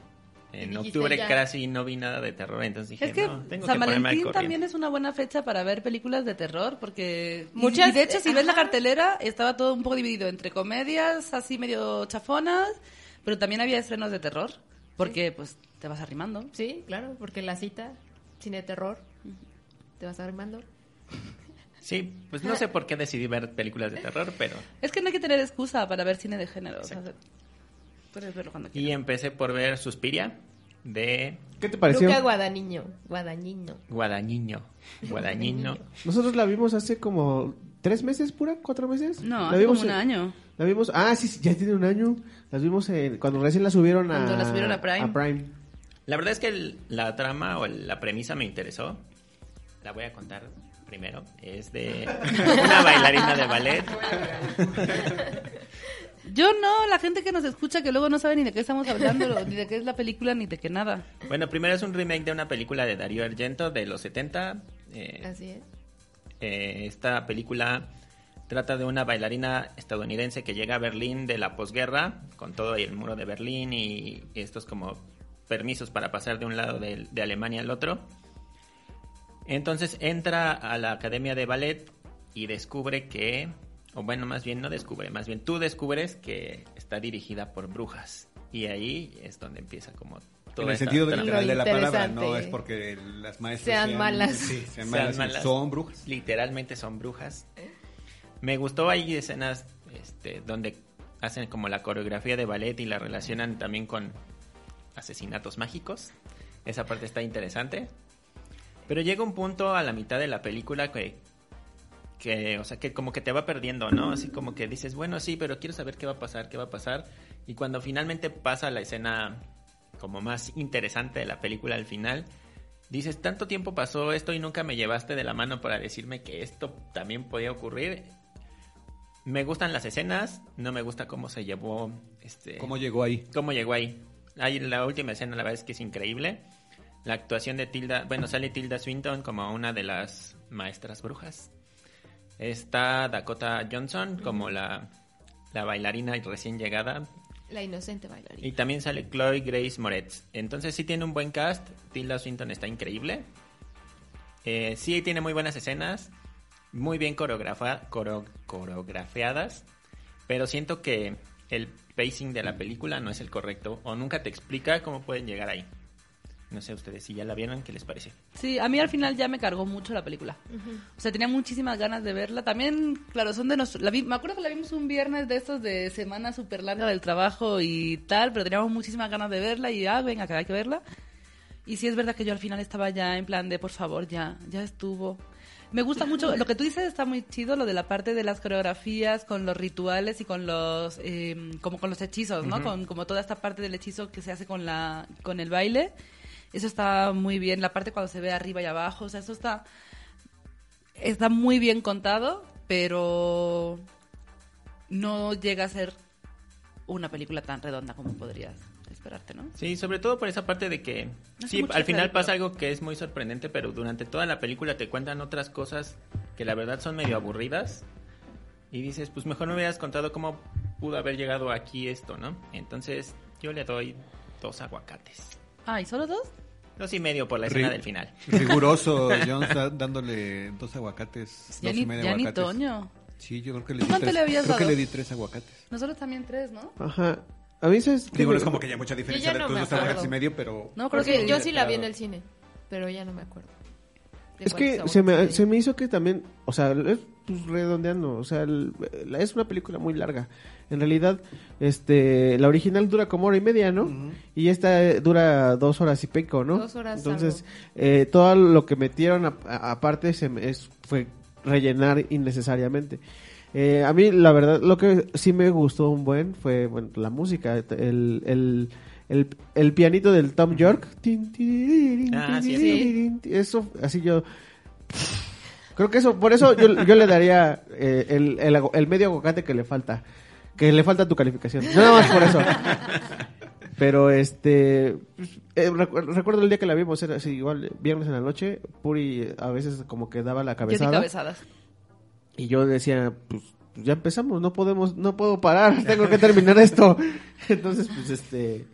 [SPEAKER 6] En octubre
[SPEAKER 2] ya.
[SPEAKER 6] casi no vi nada de terror, entonces dije,
[SPEAKER 5] Es que
[SPEAKER 6] no, tengo
[SPEAKER 5] San
[SPEAKER 6] que ponerme al
[SPEAKER 5] Valentín también es una buena fecha para ver películas de terror, porque...
[SPEAKER 2] Muchas-
[SPEAKER 5] Y, de hecho, si ves la cartelera, estaba todo un poco dividido entre comedias así medio chafonas, pero también había estrenos de terror, porque pues te vas arrimando.
[SPEAKER 2] Sí, claro, porque la cita, cine de terror, te vas arrimando.
[SPEAKER 6] Sí, pues no sé por qué decidí ver películas de terror, pero...
[SPEAKER 5] Es que no hay que tener excusa para ver cine de género. o sea, puedes verlo cuando
[SPEAKER 6] Y empecé por ver Suspiria de
[SPEAKER 3] ¿Qué te pareció?
[SPEAKER 2] Luca Guadañino, Guadañino.
[SPEAKER 6] Guadañino. Guadañino.
[SPEAKER 3] Nosotros la vimos hace como tres meses, pura, cuatro meses.
[SPEAKER 5] No,
[SPEAKER 3] la
[SPEAKER 5] hace
[SPEAKER 3] vimos
[SPEAKER 5] como un
[SPEAKER 3] en-
[SPEAKER 5] año.
[SPEAKER 3] La vimos, ah, sí, sí, ya tiene un año. Las vimos en- cuando recién la subieron a,
[SPEAKER 5] Cuando la subieron a Prime.
[SPEAKER 6] La verdad es que el- la trama o la premisa me interesó. La voy a contar primero. Es de una bailarina de ballet.
[SPEAKER 5] Yo no, la gente que nos escucha que luego no sabe ni de qué estamos hablando, ni de qué es la película, ni de qué nada.
[SPEAKER 6] Bueno, primero es un remake de una película de Darío Argento de los 70. Eh,
[SPEAKER 2] Así es.
[SPEAKER 6] eh, esta película trata de una bailarina estadounidense que llega a Berlín de la posguerra, con todo el muro de Berlín y estos como permisos para pasar de un lado de, de Alemania al otro. Entonces entra a la academia de ballet y descubre que, o bueno, más bien no descubre, más bien tú descubres que está dirigida por brujas. Y ahí es donde empieza como todo
[SPEAKER 4] En el sentido literal de la palabra, no es porque las maestras
[SPEAKER 2] Sean malas.
[SPEAKER 4] Sí, sean
[SPEAKER 6] Sean
[SPEAKER 4] malas,
[SPEAKER 6] malas.
[SPEAKER 4] son brujas.
[SPEAKER 6] Literalmente son brujas. Me gustó ahí escenas este, donde hacen como la coreografía de ballet y la relacionan también con asesinatos mágicos. Esa parte está interesante. Pero llega un punto a la mitad de la película que, que, o sea, que como que te va perdiendo, ¿no? Así como que dices, bueno, sí, pero quiero saber qué va a pasar, qué va a pasar. Y cuando finalmente pasa la escena como más interesante de la película al final, dices, tanto tiempo pasó esto y nunca me llevaste de la mano para decirme que esto también podía ocurrir. Me gustan las escenas, no me gusta cómo se llevó, este,
[SPEAKER 4] ¿Cómo llegó ahí?
[SPEAKER 6] cómo llegó ahí. Ahí la última escena, la verdad es que es increíble. La actuación de Tilda, bueno, sale Tilda Swinton como una de las maestras brujas. Está Dakota Johnson como la, la bailarina recién llegada.
[SPEAKER 2] La inocente bailarina.
[SPEAKER 6] Y también sale Chloe Grace Moretz. Entonces sí tiene un buen cast. Tilda Swinton está increíble. Eh, sí tiene muy buenas escenas. Muy bien coreografa- coro- coreografiadas. Pero siento que el pacing de la película no es el correcto. O nunca te explica cómo pueden llegar ahí. No sé ustedes si ya la vieron, ¿qué les parece?
[SPEAKER 5] Sí, a mí al final ya me cargó mucho la película. O sea, tenía muchísimas ganas de verla. También, claro, son de nosotros. Me acuerdo que la vimos un viernes de estos de semana súper larga del trabajo y tal, pero teníamos muchísimas ganas de verla y ah, venga, que hay que verla. Y sí es verdad que yo al final estaba ya en plan de, por favor, ya, ya estuvo. Me gusta mucho, lo que tú dices está muy chido, lo de la parte de las coreografías, con los rituales y con los, eh, como con los hechizos, ¿no? Con como toda esta parte del hechizo que se hace con la, con el baile. Eso está muy bien, la parte cuando se ve arriba y abajo, o sea, eso está, está muy bien contado, pero no llega a ser una película tan redonda como podrías esperarte, ¿no?
[SPEAKER 6] Sí, sobre todo por esa parte de que sí, al final pasa algo que es muy sorprendente, pero durante toda la película te cuentan otras cosas que la verdad son medio aburridas y dices, pues mejor me hubieras contado cómo pudo haber llegado aquí esto, ¿no? Entonces yo le doy dos aguacates.
[SPEAKER 5] Ah, ¿y solo dos?
[SPEAKER 6] Dos y medio por la escena del final.
[SPEAKER 4] Riguroso, Jones da- dándole dos aguacates,
[SPEAKER 5] Ya
[SPEAKER 4] dos
[SPEAKER 5] ni,
[SPEAKER 4] y medio
[SPEAKER 5] ya ni
[SPEAKER 4] aguacates.
[SPEAKER 5] Toño.
[SPEAKER 4] Sí, yo creo que le di
[SPEAKER 5] ¿Cuánto
[SPEAKER 4] tres,
[SPEAKER 5] le habías
[SPEAKER 4] creo que le di tres aguacates.
[SPEAKER 5] Nosotros también tres, ¿no?
[SPEAKER 3] Ajá. A mí es
[SPEAKER 4] Digo, no es como que haya mucha diferencia
[SPEAKER 2] ya
[SPEAKER 4] de
[SPEAKER 2] no
[SPEAKER 4] tus dos aguacates y medio, pero...
[SPEAKER 5] No, creo que
[SPEAKER 2] yo sí la vi en el cine, pero ya no me acuerdo.
[SPEAKER 3] Es que se me, se me hizo que también, o sea, es pues, redondeando, o sea, el- la- es una película muy larga. En realidad, este, la original dura como hora y media, ¿no? Y esta eh, dura dos horas y pico, ¿no?
[SPEAKER 2] Dos horas
[SPEAKER 3] Entonces, eh, todo lo que metieron aparte se me- es, fue rellenar innecesariamente. Eh, a mí, la verdad, lo que sí me gustó un buen fue bueno, la música, el, el, el, el pianito del Tom York.
[SPEAKER 6] Ah, sí,
[SPEAKER 3] Eso, así yo... Creo que eso, por eso yo, yo le daría eh, el, el, el medio aguacate que le falta. Que le falta tu calificación. Nada más por eso. Pero este. pues, eh, recu- recuerdo el día que la vimos, era así, igual, viernes en la noche. Puri eh, a veces como que daba la
[SPEAKER 5] Yo di
[SPEAKER 3] cabezada.
[SPEAKER 5] cabezadas.
[SPEAKER 3] Y yo decía, pues ya empezamos, no podemos, no puedo parar, tengo que terminar esto. Entonces, pues este.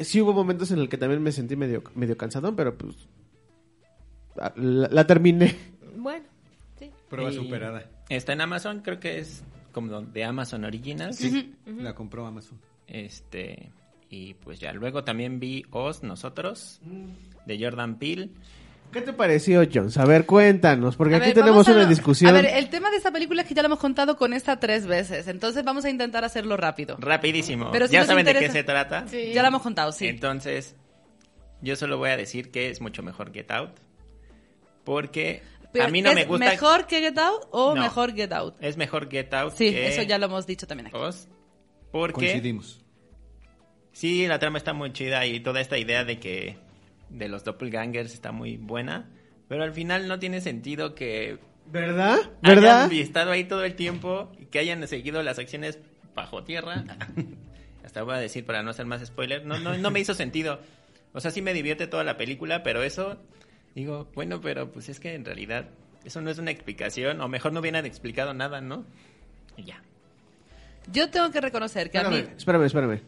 [SPEAKER 3] Sí hubo momentos en el que también me sentí medio, medio cansadón, pero pues. La, la terminé.
[SPEAKER 2] Bueno, sí.
[SPEAKER 4] Prueba
[SPEAKER 6] Y
[SPEAKER 4] superada.
[SPEAKER 6] Está en Amazon, creo que es como de Amazon Originals.
[SPEAKER 4] Sí, la compró Amazon.
[SPEAKER 6] Este, y pues ya luego también vi Oz, Nosotros, de Jordan Peele.
[SPEAKER 3] ¿Qué te pareció, Jones? A ver, cuéntanos, porque
[SPEAKER 5] A
[SPEAKER 3] aquí
[SPEAKER 5] ver,
[SPEAKER 3] tenemos una discusión.
[SPEAKER 5] A ver, el tema de esta película es que ya lo hemos contado con esta tres veces, entonces vamos a intentar hacerlo rápido.
[SPEAKER 6] Rapidísimo.
[SPEAKER 5] Pero si
[SPEAKER 6] ya saben de qué se trata.
[SPEAKER 2] Sí.
[SPEAKER 5] Ya lo hemos contado, sí.
[SPEAKER 6] Entonces, yo solo voy a decir que es mucho mejor Get Out. Porque
[SPEAKER 5] Pero
[SPEAKER 6] a mí no
[SPEAKER 5] ¿es
[SPEAKER 6] me gusta.
[SPEAKER 5] ¿Mejor que Get Out o
[SPEAKER 6] No.
[SPEAKER 5] mejor Get Out?
[SPEAKER 6] Es mejor Get Out
[SPEAKER 5] Sí,
[SPEAKER 6] que
[SPEAKER 5] eso ya lo hemos dicho también aquí.
[SPEAKER 6] Porque
[SPEAKER 4] Coincidimos.
[SPEAKER 6] sí, la trama está muy chida y toda esta idea de que de los doppelgangers está muy buena. Pero al final no tiene sentido que
[SPEAKER 3] ¿Verdad? ¿Verdad?
[SPEAKER 6] hayan estado ahí todo el tiempo y que hayan seguido las acciones bajo tierra. Hasta voy a decir para no hacer más spoiler. No, no, no me hizo sentido. O sea, sí me divierte toda la película, pero eso, digo, bueno, pero pues es que en realidad eso no es una explicación, o mejor no hubieran explicado nada, ¿no? Y ya.
[SPEAKER 5] Yo tengo que reconocer que a mí...
[SPEAKER 3] Espérame, espérame.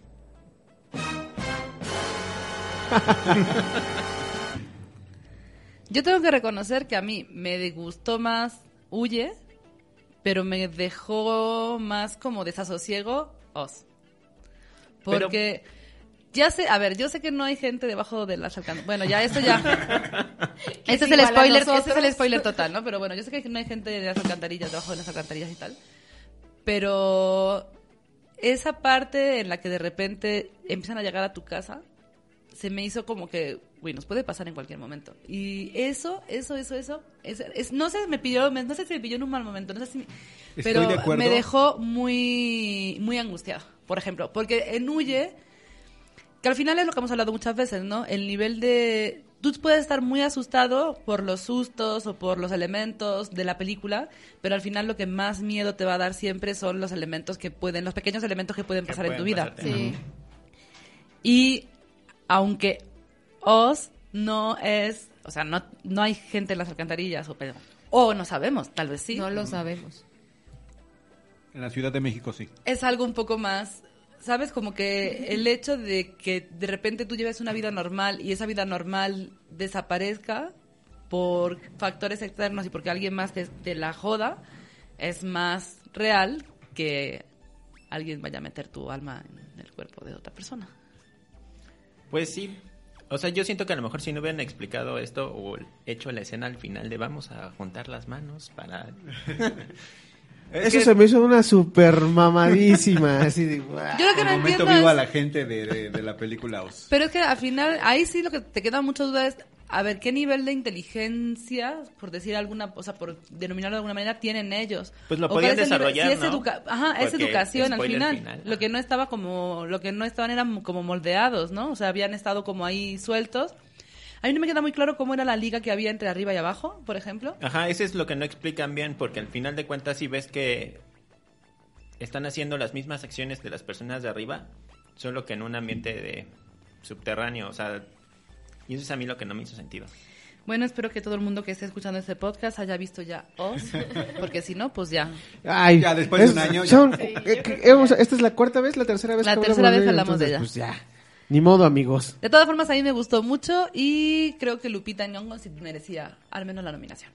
[SPEAKER 5] Yo tengo que reconocer que a mí me gustó más Huye, pero me dejó más como desasosiego Oz.
[SPEAKER 6] Pero-
[SPEAKER 5] Porque ya sé, a ver, yo sé que no hay gente debajo de las alcantarillas. Bueno, ya esto ya. este es el spoiler, este es el spoiler total, ¿no? Pero bueno, yo sé que no hay gente de las alcantarillas, debajo de las alcantarillas y tal. Pero esa parte en la que de repente empiezan a llegar a tu casa, se me hizo como que, uy, nos puede pasar en cualquier momento. Y eso, eso, eso, eso, es, es- no sé, me pilló, me- no sé si me pilló en un mal momento, no sé si,
[SPEAKER 4] Estoy
[SPEAKER 5] pero
[SPEAKER 4] de
[SPEAKER 5] me dejó muy, muy angustiado, por ejemplo, porque en Huye, que al final es lo que hemos hablado muchas veces, ¿no? El nivel de... Tú puedes estar muy asustado por los sustos o por los elementos de la película, pero al final lo que más miedo te va a dar siempre son los elementos que pueden, los pequeños elementos que pueden
[SPEAKER 6] Que
[SPEAKER 5] pasar en tu vida.
[SPEAKER 2] Sí.
[SPEAKER 5] Y aunque Oz no es, o sea, no, no hay gente en las alcantarillas, o, pero, o no sabemos, tal vez sí.
[SPEAKER 2] No lo sabemos.
[SPEAKER 4] En la Ciudad de México sí.
[SPEAKER 5] Es algo un poco más, ¿sabes? Como que el hecho de que de repente tú lleves una vida normal y esa vida normal desaparezca por factores externos y porque alguien más te, te la joda, es más real que alguien vaya a meter tu alma en el cuerpo de otra persona.
[SPEAKER 6] Pues sí. O sea, yo siento que a lo mejor si no hubieran explicado esto o hecho la escena al final de vamos a juntar las manos para...
[SPEAKER 3] Eso se me hizo una super mamadísima. Así de.
[SPEAKER 5] Yo lo que
[SPEAKER 4] El
[SPEAKER 5] no
[SPEAKER 4] momento
[SPEAKER 5] entiendo
[SPEAKER 4] vivo a la gente de, de- de la película Oz.
[SPEAKER 5] Pero es que al final, ahí sí lo que te queda mucha duda es, a ver, ¿qué nivel de inteligencia, por decir alguna, o sea, por denominarlo de alguna manera, tienen ellos?
[SPEAKER 6] Pues lo podían desarrollar,
[SPEAKER 5] si es
[SPEAKER 6] ¿no?
[SPEAKER 5] educa- Ajá, es educación al final.
[SPEAKER 6] final.
[SPEAKER 5] Lo que no estaba como, lo que no estaban eran como moldeados, ¿no? O sea, habían estado como ahí sueltos. A mí no me queda muy claro cómo era la liga que había entre arriba y abajo, por ejemplo.
[SPEAKER 6] Ajá, eso es lo que no explican bien, porque al final de cuentas si ves que están haciendo las mismas acciones de las personas de arriba, solo que en un ambiente de subterráneo, o sea, y eso es a mí lo que no me hizo sentido.
[SPEAKER 5] Bueno, espero que todo el mundo que esté escuchando este podcast haya visto ya Oz, porque si no, pues ya.
[SPEAKER 3] Ay,
[SPEAKER 4] Ya, después de un año, ya.
[SPEAKER 3] son- eh, que- esta es la cuarta vez, la tercera vez
[SPEAKER 5] La
[SPEAKER 3] que
[SPEAKER 5] tercera vez hablamos de ella.
[SPEAKER 3] Pues ya. Ni modo, amigos.
[SPEAKER 5] De todas formas, a mí me gustó mucho y creo que Lupita Nyong'o sí merecía al menos la nominación.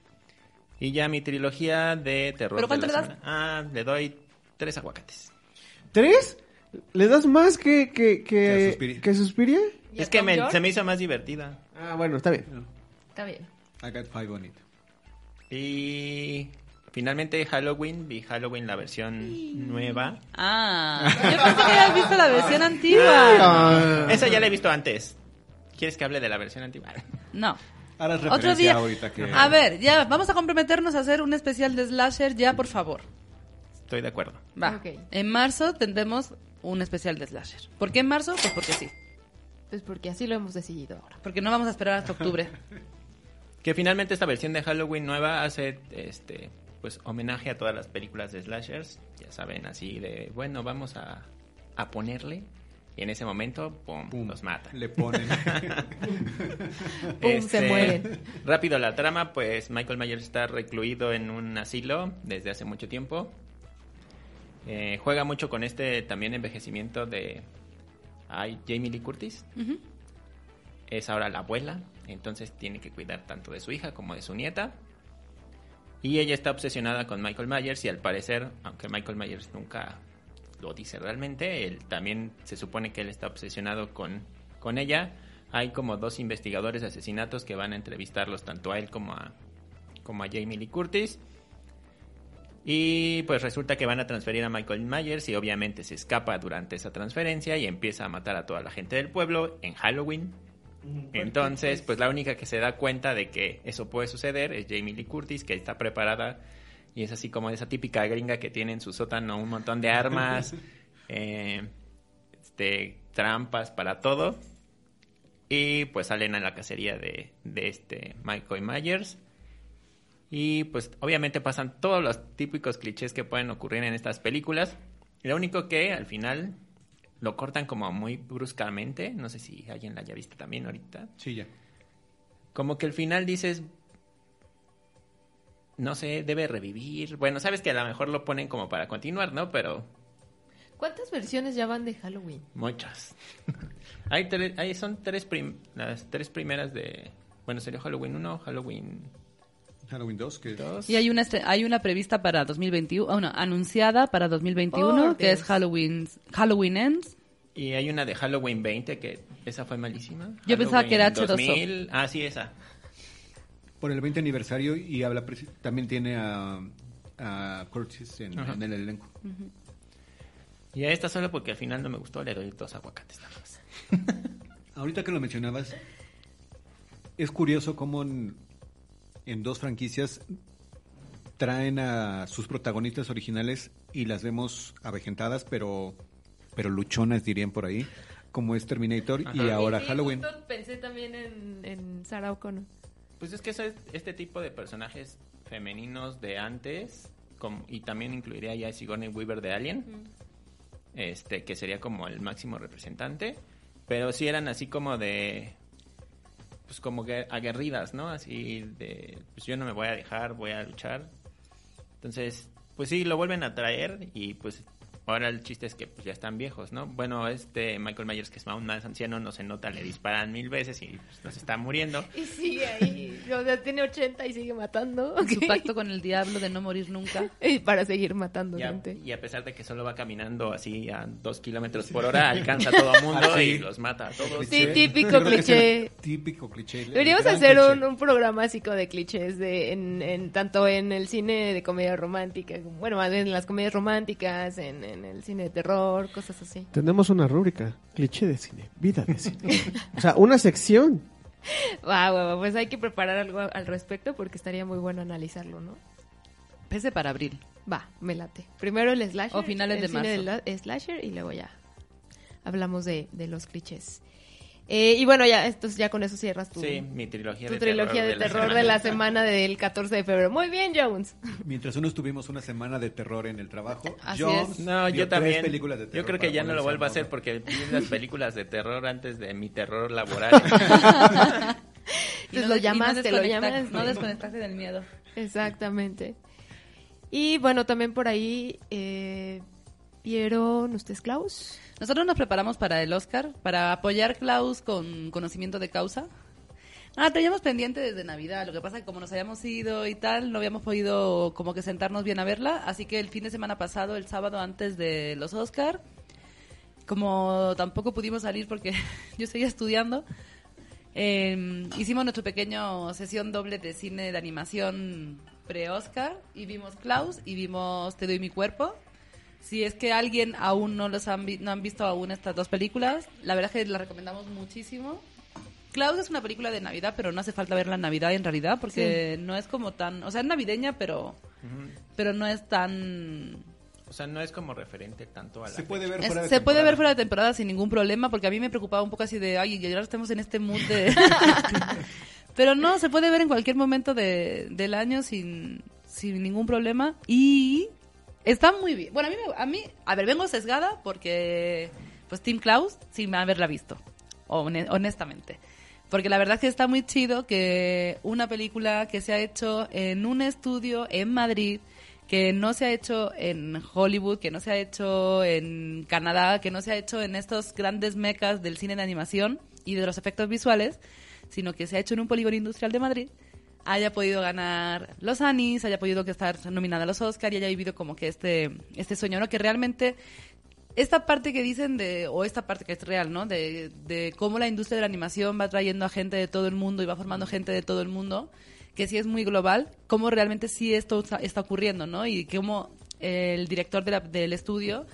[SPEAKER 6] Y ya mi trilogía de terror.
[SPEAKER 5] ¿Pero
[SPEAKER 6] de
[SPEAKER 5] cuánto
[SPEAKER 6] la
[SPEAKER 5] le das?
[SPEAKER 6] semana. Ah, le doy tres aguacates.
[SPEAKER 3] ¿Tres? ¿Le das más que, que,
[SPEAKER 4] Que
[SPEAKER 3] que,
[SPEAKER 4] Suspiria.
[SPEAKER 3] que Suspiria?
[SPEAKER 2] ¿Y
[SPEAKER 6] Es que me- se me hizo más divertida.
[SPEAKER 3] Ah, bueno, está bien.
[SPEAKER 2] Está bien.
[SPEAKER 4] I got five on it.
[SPEAKER 6] Y finalmente Halloween, vi Halloween la versión nueva.
[SPEAKER 5] Ah, yo pensé que habías visto la versión
[SPEAKER 6] Ah.
[SPEAKER 5] antigua.
[SPEAKER 6] Esa ya la he visto antes. ¿Quieres que hable de la versión antigua?
[SPEAKER 5] No.
[SPEAKER 4] Harás
[SPEAKER 5] Otro
[SPEAKER 4] referencia
[SPEAKER 5] día.
[SPEAKER 4] ahorita que...
[SPEAKER 5] A ver, ya, vamos a comprometernos a hacer un especial de slasher ya, por favor.
[SPEAKER 6] Estoy de acuerdo.
[SPEAKER 5] Va.
[SPEAKER 2] Ok.
[SPEAKER 5] En marzo tendremos un especial de slasher. ¿Por qué en marzo? Pues porque sí.
[SPEAKER 2] Pues porque así lo hemos decidido ahora.
[SPEAKER 5] Porque no vamos a esperar hasta octubre.
[SPEAKER 6] Que finalmente esta versión de Halloween nueva hace este pues homenaje a todas las películas de slashers. Ya saben, así de bueno, vamos a, a ponerle. Y en ese momento, pum,
[SPEAKER 4] Pum,
[SPEAKER 6] los mata.
[SPEAKER 4] Le ponen.
[SPEAKER 2] Pum, se mueren.
[SPEAKER 6] Rápido la trama, pues Michael Myers está recluido en un asilo desde hace mucho tiempo. Eh, juega mucho con este también envejecimiento de ay, Jamie Lee Curtis. Es ahora la abuela, entonces tiene que cuidar tanto de su hija como de su nieta. Y ella está obsesionada con Michael Myers y al parecer, aunque Michael Myers nunca lo dice realmente, él también se supone que él está obsesionado con, con ella. Hay como dos investigadores asesinatos que van a entrevistarlos tanto a él como a, como a Jamie Lee Curtis. Y pues resulta que van a transferir a Michael Myers y obviamente se escapa durante esa transferencia y empieza a matar a toda la gente del pueblo en Halloween. Entonces, pues la única que se da cuenta de que eso puede suceder es Jamie Lee Curtis, que está preparada y es así como esa típica gringa que tiene en su sótano un montón de armas, eh, este, trampas para todo. Y pues salen a la cacería de, de este Michael Myers. Y pues obviamente pasan todos los típicos clichés que pueden ocurrir en estas películas. Lo único que al final lo cortan como muy bruscamente. No sé si alguien la haya visto también ahorita.
[SPEAKER 4] Sí, ya.
[SPEAKER 6] Como que al final dices, no sé, debe revivir. Bueno, sabes que a lo mejor lo ponen como para continuar, ¿no? Pero
[SPEAKER 2] ¿Cuántas versiones ya van de Halloween?
[SPEAKER 6] muchas. hay tres, hay, son tres prim- las tres primeras de... Bueno, sería Halloween 1, Halloween
[SPEAKER 4] Halloween 2, que
[SPEAKER 6] 2.
[SPEAKER 5] Y hay una, hay una prevista para 2021, ah, no, anunciada para 2021,
[SPEAKER 2] Por
[SPEAKER 5] que es. Halloween, Halloween Ends.
[SPEAKER 6] Y hay una de Halloween 20 que esa fue malísima.
[SPEAKER 5] Yo pensaba que era
[SPEAKER 6] Halloween
[SPEAKER 5] H2O.
[SPEAKER 6] 2000, Ah, sí, esa.
[SPEAKER 4] por el 20 aniversario y habla también tiene a, a Curtis en el elenco.
[SPEAKER 6] Y a esta solo porque al final no me gustó, le doy dos aguacates nada más.
[SPEAKER 4] Ahorita que lo mencionabas, es curioso cómo en, dos franquicias traen a sus protagonistas originales y las vemos avejentadas, pero, pero luchonas dirían por ahí, como es Terminator y ahora
[SPEAKER 2] Sí,
[SPEAKER 4] Halloween.
[SPEAKER 2] justo pensé también en, en Sarah O'Connor.
[SPEAKER 6] Pues es que eso es- este tipo de personajes femeninos de antes, como- y también incluiría ya a Sigourney Weaver de Alien, este que sería como el máximo representante, pero sí eran así como de pues como que aguerridas, ¿no? Así de pues yo no me voy a dejar, voy a luchar. Entonces, pues sí lo vuelven a traer y pues ahora el chiste es que pues ya están viejos, ¿no? Bueno, este Michael Myers que es aún más anciano no se nota, le disparan mil veces y pues, no se está muriendo.
[SPEAKER 2] Y sigue ahí. O sea, tiene 80 y sigue matando.
[SPEAKER 5] Su
[SPEAKER 2] ok.
[SPEAKER 5] pacto con el diablo de no morir nunca.
[SPEAKER 2] Y para seguir matando
[SPEAKER 6] Y a,
[SPEAKER 2] gente.
[SPEAKER 6] y a pesar de que solo va caminando así a dos kilómetros por hora, alcanza a todo el mundo
[SPEAKER 4] Ah, sí.
[SPEAKER 6] y los mata a todos.
[SPEAKER 2] Sí, típico cliché.
[SPEAKER 4] Típico cliché.
[SPEAKER 2] Deberíamos hacer un, un programa así como de clichés de, en, en- tanto en el cine de comedia romántica, bueno, más bien en las comedias románticas, en, en el cine de terror, cosas así.
[SPEAKER 3] Tenemos una rúbrica, cliché de cine, vida de cine. o sea, una sección.
[SPEAKER 2] Va, va, pues hay que preparar algo al respecto porque estaría muy bueno analizarlo, ¿no?
[SPEAKER 5] Pese para abril.
[SPEAKER 2] Va, me late. Primero el slasher.
[SPEAKER 5] O finales
[SPEAKER 2] el
[SPEAKER 5] de
[SPEAKER 2] cine
[SPEAKER 5] marzo.
[SPEAKER 2] del la- slasher y luego ya hablamos de, de los clichés. Eh, y bueno, ya, entonces ya con eso cierras tu,
[SPEAKER 6] Sí, mi trilogía
[SPEAKER 2] tu
[SPEAKER 6] de
[SPEAKER 2] trilogía de
[SPEAKER 6] la
[SPEAKER 2] terror
[SPEAKER 6] semana.
[SPEAKER 2] de la semana del 14 de febrero. Muy bien, Jones.
[SPEAKER 4] Mientras unos tuvimos una semana de terror en el trabajo,
[SPEAKER 5] Así
[SPEAKER 4] Jones
[SPEAKER 5] es.
[SPEAKER 6] No, yo
[SPEAKER 4] tres
[SPEAKER 6] también.
[SPEAKER 4] películas de terror
[SPEAKER 6] Yo creo que ya no lo vuelvo a hacer porque vi las películas de terror antes de mi terror laboral.
[SPEAKER 2] Entonces
[SPEAKER 5] no
[SPEAKER 2] lo
[SPEAKER 5] y no
[SPEAKER 2] llamaste, lo llamaste.
[SPEAKER 5] No desconectaste del miedo.
[SPEAKER 2] Exactamente. Y bueno, también por ahí, eh, ¿Vieron ustedes Klaus?
[SPEAKER 5] Nosotros nos preparamos para el Oscar, para apoyar Klaus con conocimiento de causa. Ah, teníamos pendiente desde Navidad. Lo que pasa es que como nos habíamos ido y tal, no habíamos podido como que sentarnos bien a verla. Así que el fin de semana pasado, el sábado antes de los Oscar, como tampoco pudimos salir porque yo seguía estudiando, eh, hicimos nuestro pequeño sesión doble de cine de animación pre-Oscar y vimos Klaus y vimos Te doy mi cuerpo. Si es que alguien aún no los han, vi- no han visto aún estas dos películas, la verdad es que las recomendamos muchísimo. Klaus es una película de Navidad, pero no hace falta verla en Navidad en realidad, porque no es como tan, o sea, es navideña, pero, pero no es tan,
[SPEAKER 6] O sea, no es como referente tanto a la
[SPEAKER 4] Se puede ver fuera de
[SPEAKER 5] se puede
[SPEAKER 4] temporada.
[SPEAKER 5] ver fuera de temporada sin ningún problema, porque a mí me preocupaba un poco así de, ay, y ahora estamos en este mood de... Pero no, se puede ver en cualquier momento de, del año sin, sin ningún problema. Y está muy bien. Bueno, a mí, a mí, a ver, vengo sesgada porque, pues, Tim Klaus, sin haberla visto, hone- honestamente. Porque la verdad es que está muy chido que una película que se ha hecho en un estudio en Madrid, que no se ha hecho en Hollywood, que no se ha hecho en Canadá, que no se ha hecho en estos grandes mecas del cine de animación y de los efectos visuales, sino que se ha hecho en un polígono industrial de Madrid, haya podido ganar los Annies, haya podido estar nominada a los Oscar y haya vivido como que este, este sueño, ¿no? Que realmente esta parte que dicen de, o esta parte que es real, ¿no? De, de cómo la industria de la animación va trayendo a gente de todo el mundo y va formando gente de todo el mundo, que sí es muy global, cómo realmente sí esto está, está ocurriendo, ¿no? Y cómo el director de la- del estudio,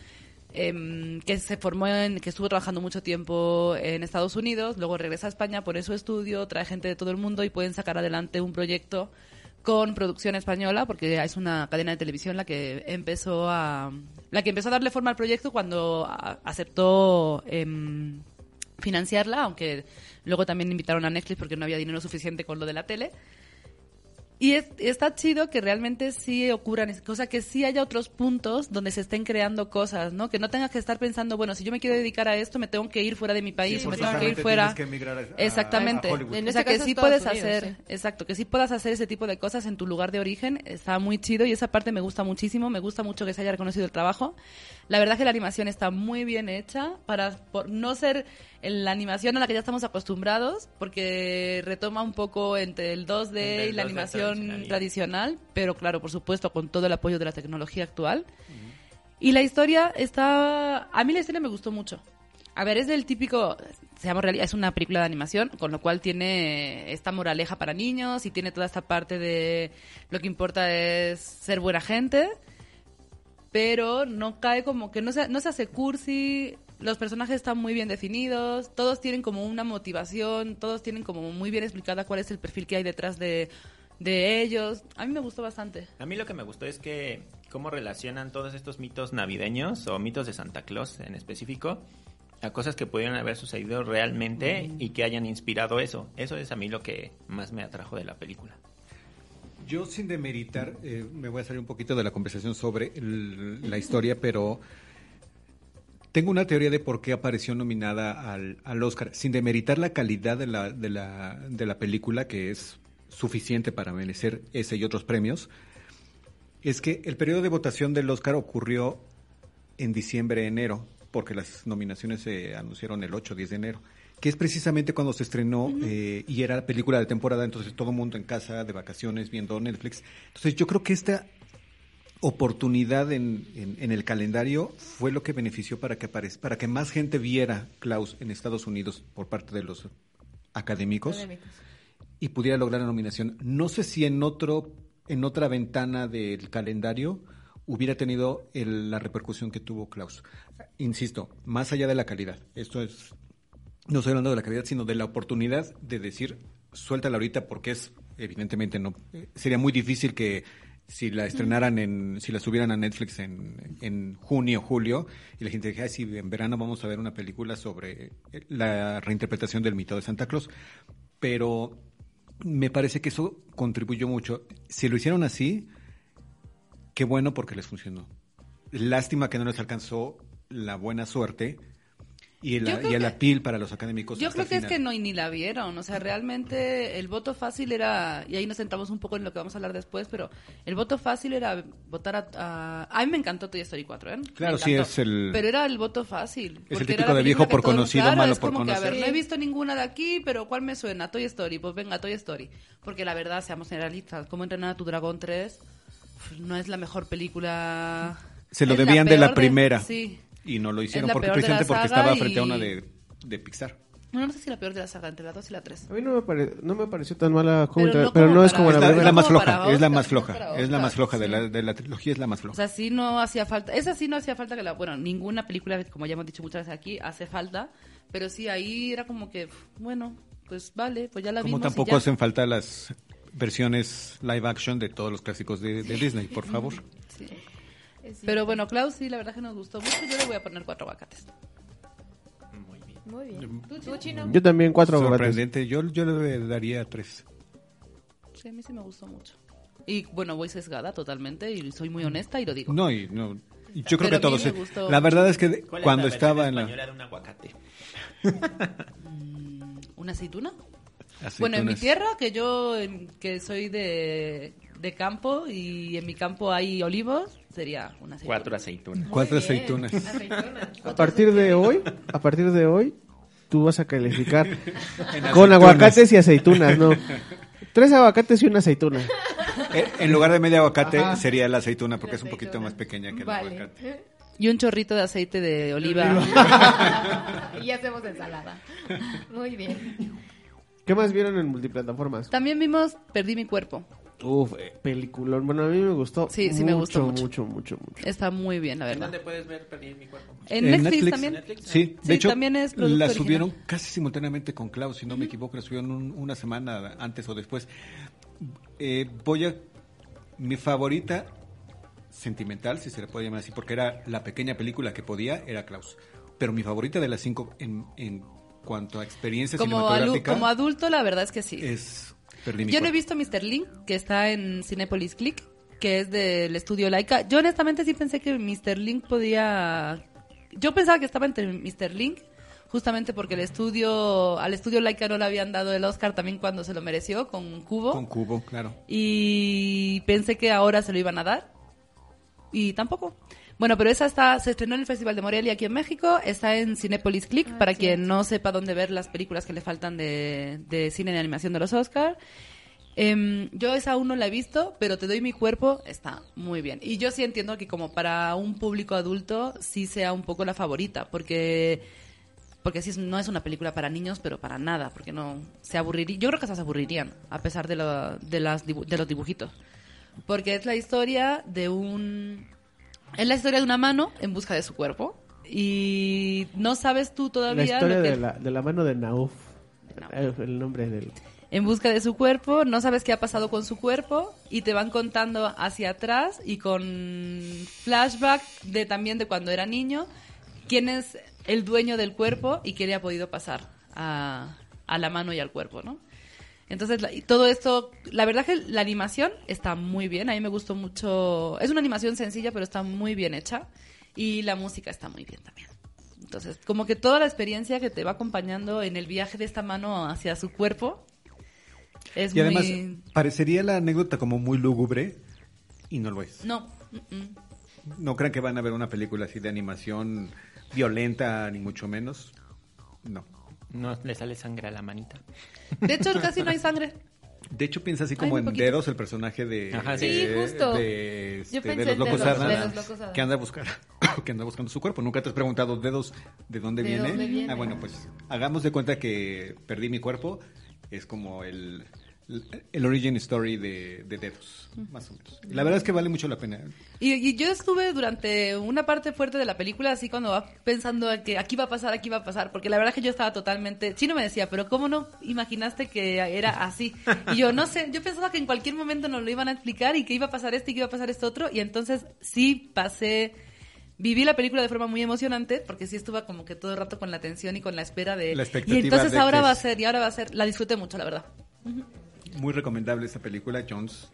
[SPEAKER 5] em, que se formó en, que estuvo trabajando mucho tiempo en Estados Unidos, luego regresa a España, pone su estudio, trae gente de todo el mundo y pueden sacar adelante un proyecto con producción española, porque es una cadena de televisión la que empezó a la que empezó a darle forma al proyecto cuando aceptó em, financiarla, aunque luego también invitaron a Netflix porque no había dinero suficiente con lo de la tele. Y es- está chido que realmente sí ocurran, es- cosa que sí haya otros puntos donde se estén creando cosas, ¿no? Que no tengas que estar pensando, bueno, si yo me quiero dedicar a esto, me tengo que ir fuera de mi país,
[SPEAKER 4] Sí,
[SPEAKER 5] me tengo que ir fuera.
[SPEAKER 4] que emigrar a-
[SPEAKER 5] Exactamente.
[SPEAKER 4] a Hollywood.
[SPEAKER 2] En
[SPEAKER 5] o
[SPEAKER 2] este
[SPEAKER 5] sea, que
[SPEAKER 2] caso,
[SPEAKER 5] sí puedes
[SPEAKER 2] Unidos,
[SPEAKER 5] hacer,
[SPEAKER 2] sí.
[SPEAKER 5] exacto, que sí puedas hacer ese tipo de cosas en tu lugar de origen, está muy chido y esa parte me gusta muchísimo, me gusta mucho que se haya reconocido el trabajo. La verdad es que la animación está muy bien hecha para por no ser en la animación a la que ya estamos acostumbrados, porque retoma un poco entre el 2D
[SPEAKER 6] Entre el
[SPEAKER 5] y la
[SPEAKER 6] 2D
[SPEAKER 5] animación
[SPEAKER 6] tradicional
[SPEAKER 5] tradicional, pero claro, por supuesto, con todo el apoyo de la tecnología actual. Y la historia está... A mí la historia me gustó mucho. A ver, es del típico... Seamos realistas, es una película de animación, con lo cual tiene esta moraleja para niños y tiene toda esta parte de lo que importa es ser buena gente, pero no cae como que no se, no se hace cursi, los personajes están muy bien definidos, todos tienen como una motivación, todos tienen como muy bien explicada cuál es el perfil que hay detrás de, de ellos. A mí me gustó bastante.
[SPEAKER 6] A mí lo que me gustó es que cómo relacionan todos estos mitos navideños o mitos de Santa Claus en específico a cosas que pudieron haber sucedido realmente y que hayan inspirado eso. Eso es a mí lo que más me atrajo de la película.
[SPEAKER 4] Yo sin demeritar, eh, me voy a salir un poquito de la conversación sobre el- la historia, pero tengo una teoría de por qué apareció nominada al, al Oscar, sin demeritar la calidad de la, de, la, de la película, que es suficiente para merecer ese y otros premios. Es que el periodo de votación del Oscar ocurrió en diciembre-enero, porque las nominaciones se anunciaron el 8 o 10 de enero, que es precisamente cuando se estrenó eh, y era la película de temporada, entonces todo el mundo en casa, de vacaciones, viendo Netflix. Entonces yo creo que esta oportunidad en, en- en el calendario fue lo que benefició para que, para que más gente viera Klaus en Estados Unidos por parte de los académicos y pudiera lograr la nominación. No sé si en otro en otra ventana del calendario hubiera tenido el- la repercusión que tuvo Klaus. Insisto, más allá de la calidad. Esto es no estoy hablando de la calidad, sino de la oportunidad de decir, suéltala ahorita porque es evidentemente no eh, sería muy difícil que si la estrenaran en si la subieran a Netflix en, en junio, julio y la gente dijera, "Ay, sí, en verano vamos a ver una película sobre eh, la reinterpretación del mito de Santa Claus." Pero me parece que eso contribuyó mucho. Si lo hicieron así, qué bueno porque les funcionó. Lástima que no les alcanzó la buena suerte y, la, y el
[SPEAKER 5] que-
[SPEAKER 4] appeal para los académicos.
[SPEAKER 5] Yo creo
[SPEAKER 4] el
[SPEAKER 5] que es
[SPEAKER 4] final.
[SPEAKER 5] que no y ni la vieron, o sea, realmente el voto fácil era, y ahí nos centramos un poco en lo que vamos a hablar después, pero el voto fácil era votar a... A, a mí me encantó Toy Story 4, ¿eh?
[SPEAKER 4] Claro, sí, es el-
[SPEAKER 5] Pero era el voto fácil.
[SPEAKER 4] el
[SPEAKER 5] porque
[SPEAKER 4] típico
[SPEAKER 5] la
[SPEAKER 4] de viejo por conocido,
[SPEAKER 5] claro,
[SPEAKER 4] malo
[SPEAKER 5] es
[SPEAKER 4] por
[SPEAKER 5] como que, a ver,
[SPEAKER 4] conocer.
[SPEAKER 5] no he visto ninguna de aquí, pero ¿cuál me suena? Toy Story, pues venga, Toy Story. Porque la verdad, seamos generalistas, ¿Cómo entrenar a tu dragón 3? Uf, No es la mejor película...
[SPEAKER 4] Se lo
[SPEAKER 5] es la
[SPEAKER 4] debían de la primera.
[SPEAKER 5] Sí.
[SPEAKER 4] Y no lo
[SPEAKER 5] Es
[SPEAKER 4] hicieron
[SPEAKER 5] la
[SPEAKER 4] porque
[SPEAKER 5] peor de la
[SPEAKER 4] precisamente porque
[SPEAKER 5] saga
[SPEAKER 4] estaba frente a
[SPEAKER 5] y-
[SPEAKER 4] una de, de Pixar.
[SPEAKER 5] Bueno, no sé si la peor de la saga, entre la 2 y la 3.
[SPEAKER 3] A mí no me, pare- no me pareció tan mala como
[SPEAKER 5] Pero no
[SPEAKER 3] pero
[SPEAKER 5] como
[SPEAKER 3] no es
[SPEAKER 5] para-
[SPEAKER 3] como
[SPEAKER 4] Es
[SPEAKER 3] la
[SPEAKER 4] es
[SPEAKER 3] primera.
[SPEAKER 4] la más
[SPEAKER 5] Como
[SPEAKER 4] floja, es la
[SPEAKER 5] Oscar,
[SPEAKER 4] más
[SPEAKER 5] no
[SPEAKER 4] floja,
[SPEAKER 5] para
[SPEAKER 4] es la
[SPEAKER 5] Oscar,
[SPEAKER 4] más floja de
[SPEAKER 5] sí.
[SPEAKER 4] la, de la trilogía, es la más
[SPEAKER 5] O
[SPEAKER 4] floja.
[SPEAKER 5] sea, sí no hacía falta. Esa sí no hacía falta que la. Bueno, ninguna película, como ya hemos dicho muchas veces aquí, hace falta. Pero sí, ahí era como que, bueno, pues vale, pues ya la
[SPEAKER 4] Como
[SPEAKER 5] vimos. y
[SPEAKER 4] tampoco
[SPEAKER 5] ya.
[SPEAKER 4] hacen falta las versiones live action de todos los clásicos de, de Disney, por favor.
[SPEAKER 5] Sí. Pero bueno, Klaus sí, la verdad que nos gustó mucho. Yo le voy a poner cuatro aguacates.
[SPEAKER 6] Muy bien.
[SPEAKER 2] Muy bien. ¿Tú, Chino?
[SPEAKER 3] Yo también cuatro aguacates.
[SPEAKER 4] Sorprendente, yo, yo le daría tres.
[SPEAKER 5] Sí, a mí sí me gustó mucho. Y bueno, voy sesgada totalmente y soy muy honesta y lo digo.
[SPEAKER 4] No, y no. y Yo creo
[SPEAKER 5] Pero
[SPEAKER 4] que todos.
[SPEAKER 5] me
[SPEAKER 4] eh,
[SPEAKER 5] gustó
[SPEAKER 4] La verdad es que
[SPEAKER 6] ¿Cuál es
[SPEAKER 4] cuando
[SPEAKER 6] la
[SPEAKER 4] estaba en la.
[SPEAKER 6] de un aguacate?
[SPEAKER 5] ¿Una aceituna?
[SPEAKER 4] aceitunas-
[SPEAKER 5] Bueno, en mi tierra, que yo que soy de, de campo y en mi campo hay olivos, sería una aceituna.
[SPEAKER 6] Cuatro aceitunas.
[SPEAKER 4] Cuatro aceitunas.
[SPEAKER 3] A partir de hoy, a partir de hoy, tú vas a calificar con aguacates y aceitunas, ¿no? Tres aguacates y una aceituna.
[SPEAKER 4] Eh, En lugar de media aguacate
[SPEAKER 3] Ajá.
[SPEAKER 4] sería la aceituna porque
[SPEAKER 2] La
[SPEAKER 4] es un poquito más pequeña que el
[SPEAKER 2] Vale.
[SPEAKER 4] aguacate.
[SPEAKER 5] Y un chorrito de aceite de oliva.
[SPEAKER 2] y hacemos ensalada. Muy bien.
[SPEAKER 3] ¿Qué más vieron en multiplataformas?
[SPEAKER 5] También vimos Perdí mi cuerpo.
[SPEAKER 3] Uf, eh, peliculón. Bueno, a mí me gustó.
[SPEAKER 5] Sí, sí me gustó mucho.
[SPEAKER 3] mucho, mucho, mucho.
[SPEAKER 5] Está muy bien, la
[SPEAKER 6] ¿En
[SPEAKER 5] verdad.
[SPEAKER 6] dónde puedes ver Perdí mi cuerpo?
[SPEAKER 5] En, Netflix, también.
[SPEAKER 6] Netflix.
[SPEAKER 4] Sí, de
[SPEAKER 5] Sí,
[SPEAKER 4] hecho,
[SPEAKER 5] también es producto
[SPEAKER 4] la
[SPEAKER 5] original.
[SPEAKER 4] subieron casi simultáneamente con Klaus, si no me equivoco, la subieron un- una semana antes o después. Eh, voy a... Mi favorita sentimental, si se le puede llamar así, porque era la pequeña película que podía, era Klaus. Pero mi favorita de las cinco en, en cuanto a experiencia
[SPEAKER 5] Como, como adulto, la verdad es que sí.
[SPEAKER 4] es
[SPEAKER 5] Yo no he visto Mr. Link, que está en Cinepolis Click, que es del estudio Laika. Yo honestamente sí pensé que Mr. Link podía... Yo pensaba que estaba entre Mr. Link, justamente porque el estudio, al estudio Laika no le habían dado el Oscar también cuando se lo mereció, con Cubo.
[SPEAKER 4] Con Cubo, claro.
[SPEAKER 5] y pensé que ahora se lo iban a dar y tampoco. Bueno, pero esa está se estrenó en el Festival de Morelia aquí en México, está en Cinepolis Click para quien no sepa dónde ver las películas que le faltan de, de cine de animación de los Oscar. Em, yo esa aún no la he visto, pero Te doy mi cuerpo está muy bien. Y yo sí entiendo que como para un público adulto sí sea un poco la favorita, porque porque sí no es una película para niños, pero para nada, porque no se aburriría. Yo creo que se aburrirían, a pesar de, lo- de, las de los dibujitos. Porque es la historia de un... Es la historia de una mano en busca de su cuerpo. Y no sabes tú
[SPEAKER 3] La
[SPEAKER 5] todavía
[SPEAKER 3] historia
[SPEAKER 5] lo que...
[SPEAKER 3] de, la, de la mano de Nauf.
[SPEAKER 5] Nauf.
[SPEAKER 3] Eh, El nombre del...
[SPEAKER 5] en busca de su cuerpo, no sabes qué ha pasado con su cuerpo y te van contando hacia atrás y con flashback de también de cuando era niño, quién es el dueño del cuerpo y qué le ha podido pasar a, a la mano y al cuerpo, ¿no? Entonces, la- y todo esto, la verdad que la animación está muy bien, a mí me gustó mucho, es una animación sencilla, pero está muy bien hecha y la música está muy bien también. Entonces, como que toda la experiencia que te va acompañando en el viaje de esta mano hacia su cuerpo es
[SPEAKER 4] Y además,
[SPEAKER 5] muy...
[SPEAKER 4] parecería la anécdota como muy lúgubre y no lo es.
[SPEAKER 5] No, mm, mm.
[SPEAKER 4] No crean que van a ver una película así de animación violenta, ni mucho menos. No.
[SPEAKER 6] No le sale sangre a la manita.
[SPEAKER 5] de hecho casi no hay sangre.
[SPEAKER 4] De hecho, piensa así como en
[SPEAKER 5] poquito.
[SPEAKER 4] dedos el personaje de,
[SPEAKER 6] Ajá,
[SPEAKER 4] de,
[SPEAKER 6] sí.
[SPEAKER 2] Justo.
[SPEAKER 4] de,
[SPEAKER 2] Yo
[SPEAKER 4] este,
[SPEAKER 2] pensé
[SPEAKER 4] de los locos Adams,
[SPEAKER 2] de los Locos Adams.
[SPEAKER 4] que anda buscando que anda buscando su cuerpo. Nunca te has preguntado dedos de dónde,
[SPEAKER 2] ¿De
[SPEAKER 4] viene?
[SPEAKER 2] dónde viene?
[SPEAKER 4] Ah, bueno, pues hagamos de cuenta que perdí mi cuerpo es como el el origin story de, de dedos, más o menos. La verdad es que vale mucho la pena.
[SPEAKER 5] Y, y yo estuve durante una parte fuerte de la película así cuando va pensando que aquí va a pasar, aquí va a pasar, porque la verdad es que yo estaba totalmente... Chino me decía, pero ¿cómo no imaginaste que era así? Y yo no sé, yo pensaba que en cualquier momento nos lo iban a explicar y que iba a pasar esto y que iba a pasar esto otro, y entonces sí pasé... Viví la película de forma muy emocionante porque sí estuve como que todo el rato con la tensión y con la espera de...
[SPEAKER 4] La
[SPEAKER 5] y
[SPEAKER 4] expectativa
[SPEAKER 5] entonces
[SPEAKER 4] de
[SPEAKER 5] ahora va a ser, y ahora va a ser... La disfruté mucho, la verdad.
[SPEAKER 4] Muy recomendable esta película, Jones.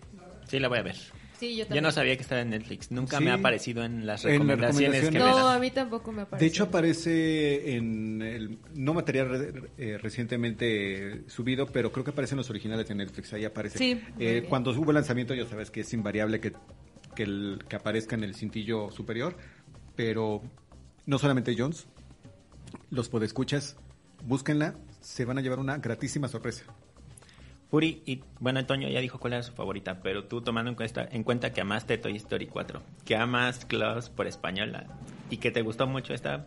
[SPEAKER 6] Sí, la voy a ver.
[SPEAKER 2] Sí, yo
[SPEAKER 6] Yo
[SPEAKER 2] también.
[SPEAKER 6] no sabía que estaba en Netflix. Nunca
[SPEAKER 4] Sí.
[SPEAKER 6] me ha aparecido en las
[SPEAKER 4] En las
[SPEAKER 6] recomendaciones que.
[SPEAKER 2] No, a mí tampoco me
[SPEAKER 4] De
[SPEAKER 2] parece.
[SPEAKER 4] hecho, aparece en el no material re- eh, recientemente subido, pero creo que aparece en los originales de Netflix. Ahí aparece.
[SPEAKER 5] Sí.
[SPEAKER 4] Eh. Cuando hubo el lanzamiento, ya sabes que es invariable que, que, el- que aparezca en el cintillo superior, pero no solamente Jones, los podescuchas, búsquenla, se van a llevar una gratísima sorpresa.
[SPEAKER 6] Puri, y bueno, Antonio ya dijo cuál era su favorita, pero tú tomando en cuenta, en cuenta que amaste Toy Story 4, que amas Klaus por española y que te gustó mucho esta,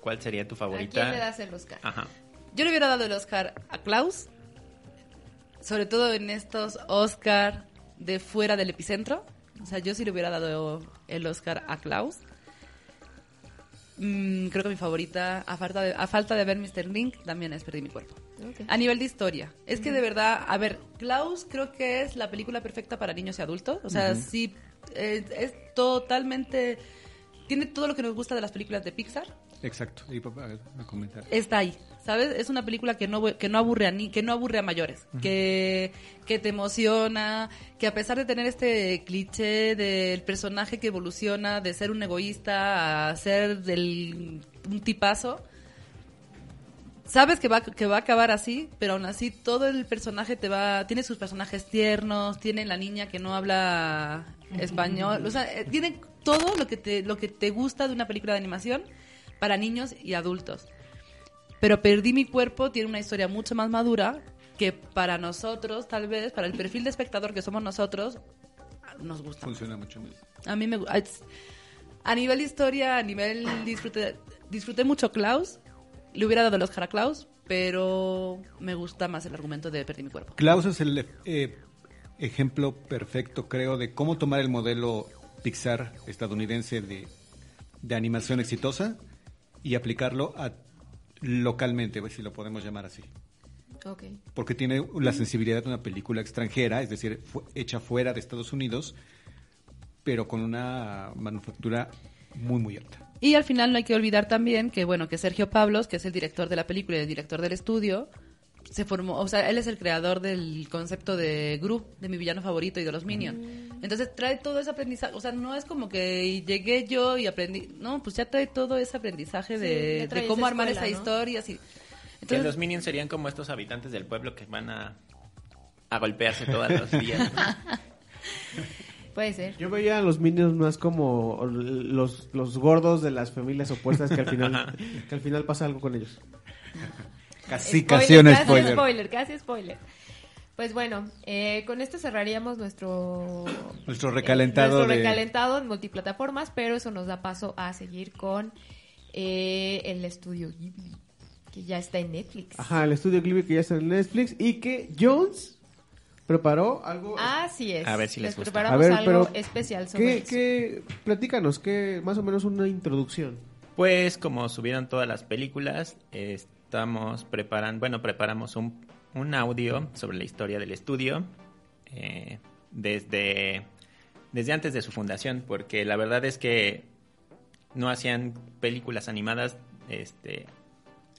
[SPEAKER 6] ¿cuál sería tu
[SPEAKER 2] ¿A
[SPEAKER 6] favorita?
[SPEAKER 2] quién le das el Oscar?
[SPEAKER 6] Ajá.
[SPEAKER 5] Yo le hubiera dado el Oscar a Klaus, sobre todo en estos Oscar de fuera del epicentro. O sea, yo sí le hubiera dado el Oscar a Klaus. Mm, creo que mi favorita, a falta, de, a falta de ver Mr. Link, también es Perdí mi cuerpo. A nivel de historia. Es que de verdad, a ver, Klaus creo que es la película perfecta para niños y adultos. O sea, sí, eh, es totalmente... Tiene todo lo que nos gusta de las películas de Pixar.
[SPEAKER 4] Exacto. Y a, a comentar.
[SPEAKER 5] está ahí, ¿sabes? Es una película que no que no aburre a ni que no aburre a mayores, que que te emociona, que a pesar de tener este cliché del personaje que evoluciona de ser un egoísta a ser del un tipazo, sabes que va que va a acabar así, pero aún así todo el personaje te va tiene sus personajes tiernos, tiene la niña que no habla español, o sea, eh, tiene todo lo que te lo que te gusta de una película de animación para niños y adultos. Pero Perdí mi cuerpo tiene una historia mucho más madura que para nosotros, tal vez, para el perfil de espectador que somos nosotros, nos gusta.
[SPEAKER 4] Funciona mucho más.
[SPEAKER 5] A mí me gu- es- A nivel historia, a nivel disfruté, disfruté mucho Klaus. Le hubiera dado el Oscar a Klaus, pero me gusta más el argumento de Perdí mi cuerpo.
[SPEAKER 4] Klaus es el eh, ejemplo perfecto, creo, de cómo tomar el modelo Pixar estadounidense de, de animación exitosa y aplicarlo a, localmente, si lo podemos llamar así. Porque tiene la sensibilidad de una película extranjera, es decir, fu- hecha fuera de Estados Unidos, pero con una manufactura muy, muy alta.
[SPEAKER 5] Y al final no hay que olvidar también que, bueno, que Sergio Pablos, que es el director de la película y el director del estudio, se formó, o sea, él es el creador del concepto de Gru, de mi villano favorito y de los Minions. Entonces trae todo ese aprendizaje, o sea, no es como que llegué yo y aprendí, no, pues ya trae todo ese aprendizaje
[SPEAKER 2] Sí,
[SPEAKER 5] de, cómo
[SPEAKER 2] esa
[SPEAKER 5] armar
[SPEAKER 2] escuela,
[SPEAKER 5] esa
[SPEAKER 2] ¿no?
[SPEAKER 5] historia, así.
[SPEAKER 6] Que los Minions serían como estos habitantes del pueblo que van a, a golpearse todos los días. ¿no?
[SPEAKER 2] Puede ser.
[SPEAKER 3] Yo veía a los Minions más como los, los gordos de las familias opuestas que al final que al final pasa algo con ellos.
[SPEAKER 4] Casi,
[SPEAKER 2] Spoiler,
[SPEAKER 4] casi un
[SPEAKER 2] casi
[SPEAKER 4] spoiler.
[SPEAKER 2] spoiler, casi spoiler. Pues bueno, eh, con esto cerraríamos nuestro
[SPEAKER 4] Nuestro recalentado
[SPEAKER 2] nuestro
[SPEAKER 4] de-
[SPEAKER 2] recalentado en multiplataformas, pero eso nos da paso a seguir con eh, el estudio Ghibli, que ya está en Netflix.
[SPEAKER 3] Ajá, el estudio Ghibli que ya está en Netflix y que Jones preparó algo
[SPEAKER 2] Así es.
[SPEAKER 6] A ver si les gusta.
[SPEAKER 2] preparamos
[SPEAKER 3] A ver,
[SPEAKER 2] algo
[SPEAKER 3] pero
[SPEAKER 2] especial sobre
[SPEAKER 3] ¿qué,
[SPEAKER 2] eso.
[SPEAKER 3] qué, platícanos, que más o menos una introducción.
[SPEAKER 6] Pues como subieron todas las películas, estamos preparando, bueno, preparamos un, un audio sobre la historia del estudio eh, desde, desde antes de su fundación, porque la verdad es que no hacían películas animadas este,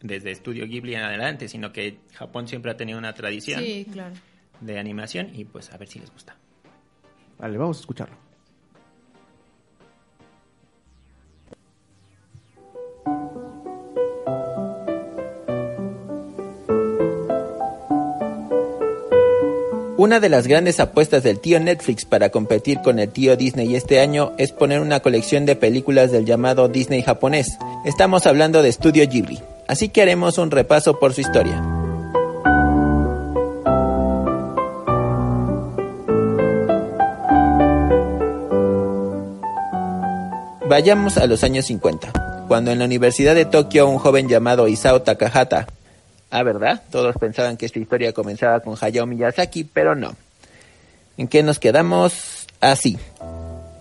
[SPEAKER 6] desde Estudio Ghibli en adelante, sino que Japón siempre ha tenido una tradición
[SPEAKER 2] Sí, claro.
[SPEAKER 6] De animación y pues a ver si les gusta.
[SPEAKER 3] Vale, vamos a escucharlo.
[SPEAKER 7] Una de las grandes apuestas del tío Netflix para competir con el tío Disney este año es poner una colección de películas del llamado Disney japonés. Estamos hablando de Studio Ghibli, así que haremos un repaso por su historia. Vayamos a los años 50, cuando en la Universidad de Tokio un joven llamado Isao Takahata Ah, ¿verdad? Todos pensaban que esta historia comenzaba con Hayao Miyazaki, pero no. ¿En qué nos quedamos? Así.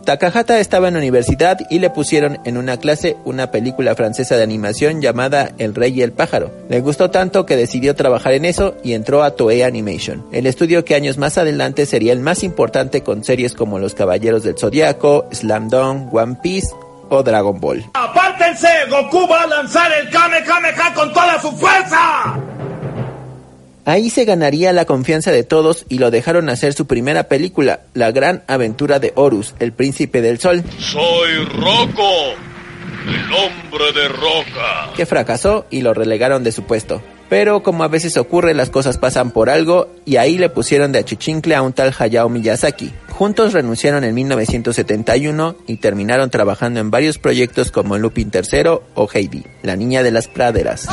[SPEAKER 7] Takahata estaba en la universidad y le pusieron en una clase una película francesa de animación llamada El Rey y el Pájaro. Le gustó tanto que decidió trabajar en eso y entró a Toei Animation, el estudio que años más adelante sería el más importante con series como Los Caballeros del Zodiaco, Slam Dunk, One Piece o Dragon Ball.
[SPEAKER 8] ¡Apártense! ¡Goku va a lanzar el Kame Kame Ha con toda su fuerza!
[SPEAKER 7] Ahí se ganaría la confianza de todos y lo dejaron hacer su primera película, La gran aventura de Horus, el príncipe del sol,
[SPEAKER 8] Soy Rocco, el hombre de roca.
[SPEAKER 7] que fracasó y lo relegaron de su puesto. Pero como a veces ocurre, las cosas pasan por algo y ahí le pusieron de achichincle a un tal Hayao Miyazaki. Juntos renunciaron en 1971 y terminaron trabajando en varios proyectos como Lupin III o Heidi, la niña de las praderas.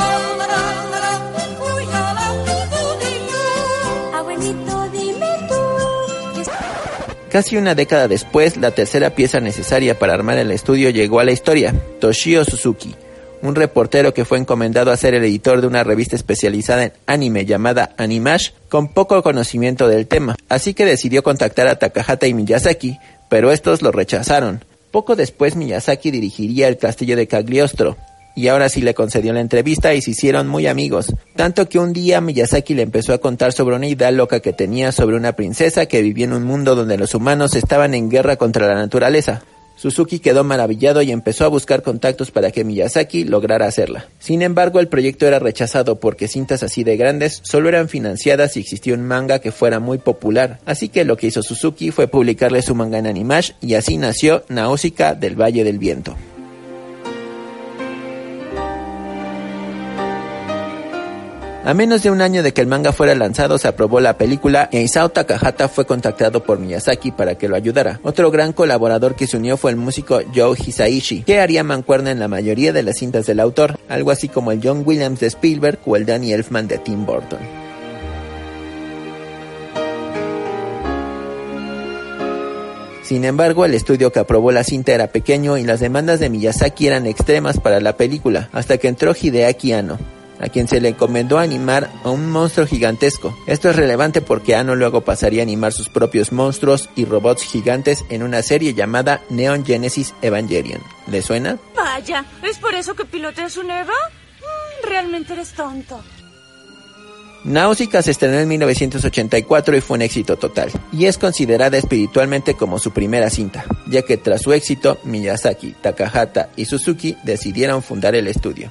[SPEAKER 7] Casi una década después, la tercera pieza necesaria para armar el estudio llegó a la historia, Toshio Suzuki, un reportero que fue encomendado a ser el editor de una revista especializada en anime llamada Animash, con poco conocimiento del tema, así que decidió contactar a Takahata y Miyazaki, pero estos lo rechazaron. Poco después Miyazaki dirigiría el castillo de Cagliostro, y ahora sí le concedió la entrevista y se hicieron muy amigos. Tanto que un día Miyazaki le empezó a contar sobre una idea loca que tenía sobre una princesa que vivía en un mundo donde los humanos estaban en guerra contra la naturaleza. Suzuki quedó maravillado y empezó a buscar contactos para que Miyazaki lograra hacerla. Sin embargo, el proyecto era rechazado porque cintas así de grandes solo eran financiadas si existía un manga que fuera muy popular. Así que lo que hizo Suzuki fue publicarle su manga en Animash y así nació Nausicaa del Valle del Viento. A menos de un año de que el manga fuera lanzado, se aprobó la película e Isao Takahata fue contactado por Miyazaki para que lo ayudara. Otro gran colaborador que se unió fue el músico Joe Hisaishi, que haría mancuerna en la mayoría de las cintas del autor, algo así como el John Williams de Spielberg o el Danny Elfman de Tim Burton. Sin embargo, el estudio que aprobó la cinta era pequeño y las demandas de Miyazaki eran extremas para la película, hasta que entró Hideaki Anno, a quien se le encomendó animar a un monstruo gigantesco. Esto es relevante porque Anno luego pasaría a animar sus propios monstruos y robots gigantes en una serie llamada Neon Genesis Evangelion. ¿Le suena?
[SPEAKER 9] Vaya, ¿es por eso que piloteas un Eva? Mm, realmente eres tonto.
[SPEAKER 7] Náusica se estrenó en 1984 y fue un éxito total, y es considerada espiritualmente como su primera cinta, ya que tras su éxito, Miyazaki, Takahata y Suzuki decidieron fundar el estudio.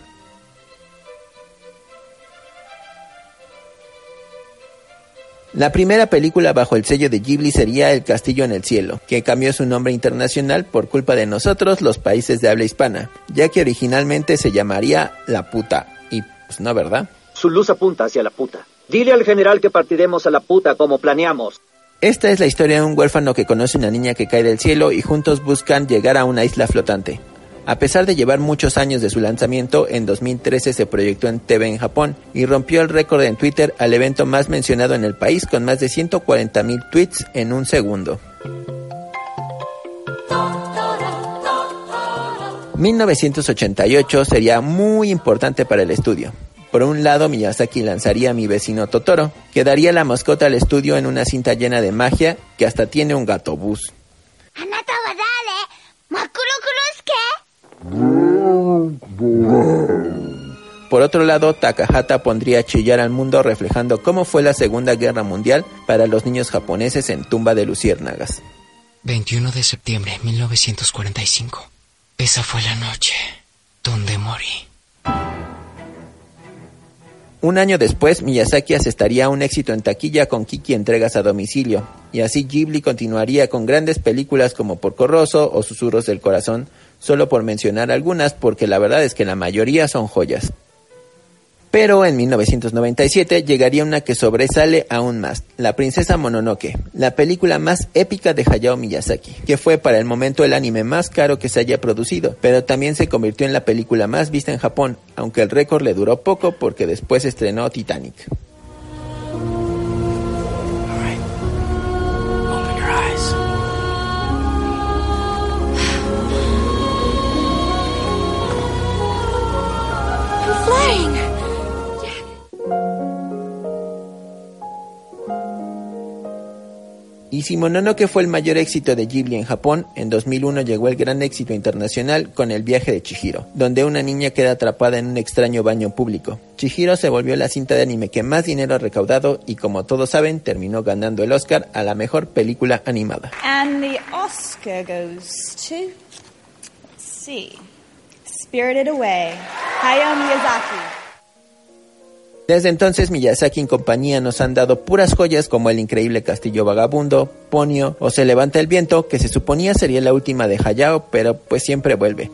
[SPEAKER 7] La primera película bajo el sello de Ghibli sería El Castillo en el Cielo, que cambió su nombre internacional por culpa de nosotros, los países de habla hispana, ya que originalmente se llamaría La Puta, y pues no, ¿verdad?
[SPEAKER 10] Su luz apunta hacia la puta. Dile al general que partiremos a la puta como planeamos.
[SPEAKER 7] Esta es la historia de un huérfano que conoce una niña que cae del cielo y juntos buscan llegar a una isla flotante. A pesar de llevar muchos años de su lanzamiento, en 2013 se proyectó en TV en Japón y rompió el récord en Twitter al evento más mencionado en el país con más de 140 mil tweets en un segundo. 1988 sería muy importante para el estudio. Por un lado, Miyazaki lanzaría Mi vecino Totoro, que daría la mascota al estudio en una cinta llena de magia que hasta tiene un gato bus. Por otro lado, Takahata pondría a chillar al mundo reflejando cómo fue la Segunda Guerra Mundial para los niños japoneses en Tumba de Luciérnagas.
[SPEAKER 11] 21 de septiembre de 1945. Esa fue la noche donde morí.
[SPEAKER 7] Un año después, Miyazaki asestaría un éxito en taquilla con Kiki entregas a domicilio, y así Ghibli continuaría con grandes películas como Porco Rosso o Susurros del Corazón, solo por mencionar algunas porque la verdad es que la mayoría son joyas. Pero en 1997 llegaría una que sobresale aún más, La Princesa Mononoke, la película más épica de Hayao Miyazaki, que fue para el momento el anime más caro que se haya producido, pero también se convirtió en la película más vista en Japón, aunque el récord le duró poco porque después estrenó Titanic. Y Mononoke fue el mayor éxito de Ghibli en Japón, en 2001 llegó el gran éxito internacional con El viaje de Chihiro, donde una niña queda atrapada en un extraño baño público. Chihiro se volvió la cinta de anime que más dinero ha recaudado y como todos saben, terminó ganando el Oscar a la mejor película animada.
[SPEAKER 12] And the Oscar goes to, see, Spirited Away, Hayao Miyazaki.
[SPEAKER 7] Desde entonces Miyazaki y compañía nos han dado puras joyas como El increíble castillo vagabundo, Ponyo o Se levanta el viento, que se suponía sería la última de Hayao, pero pues siempre vuelve.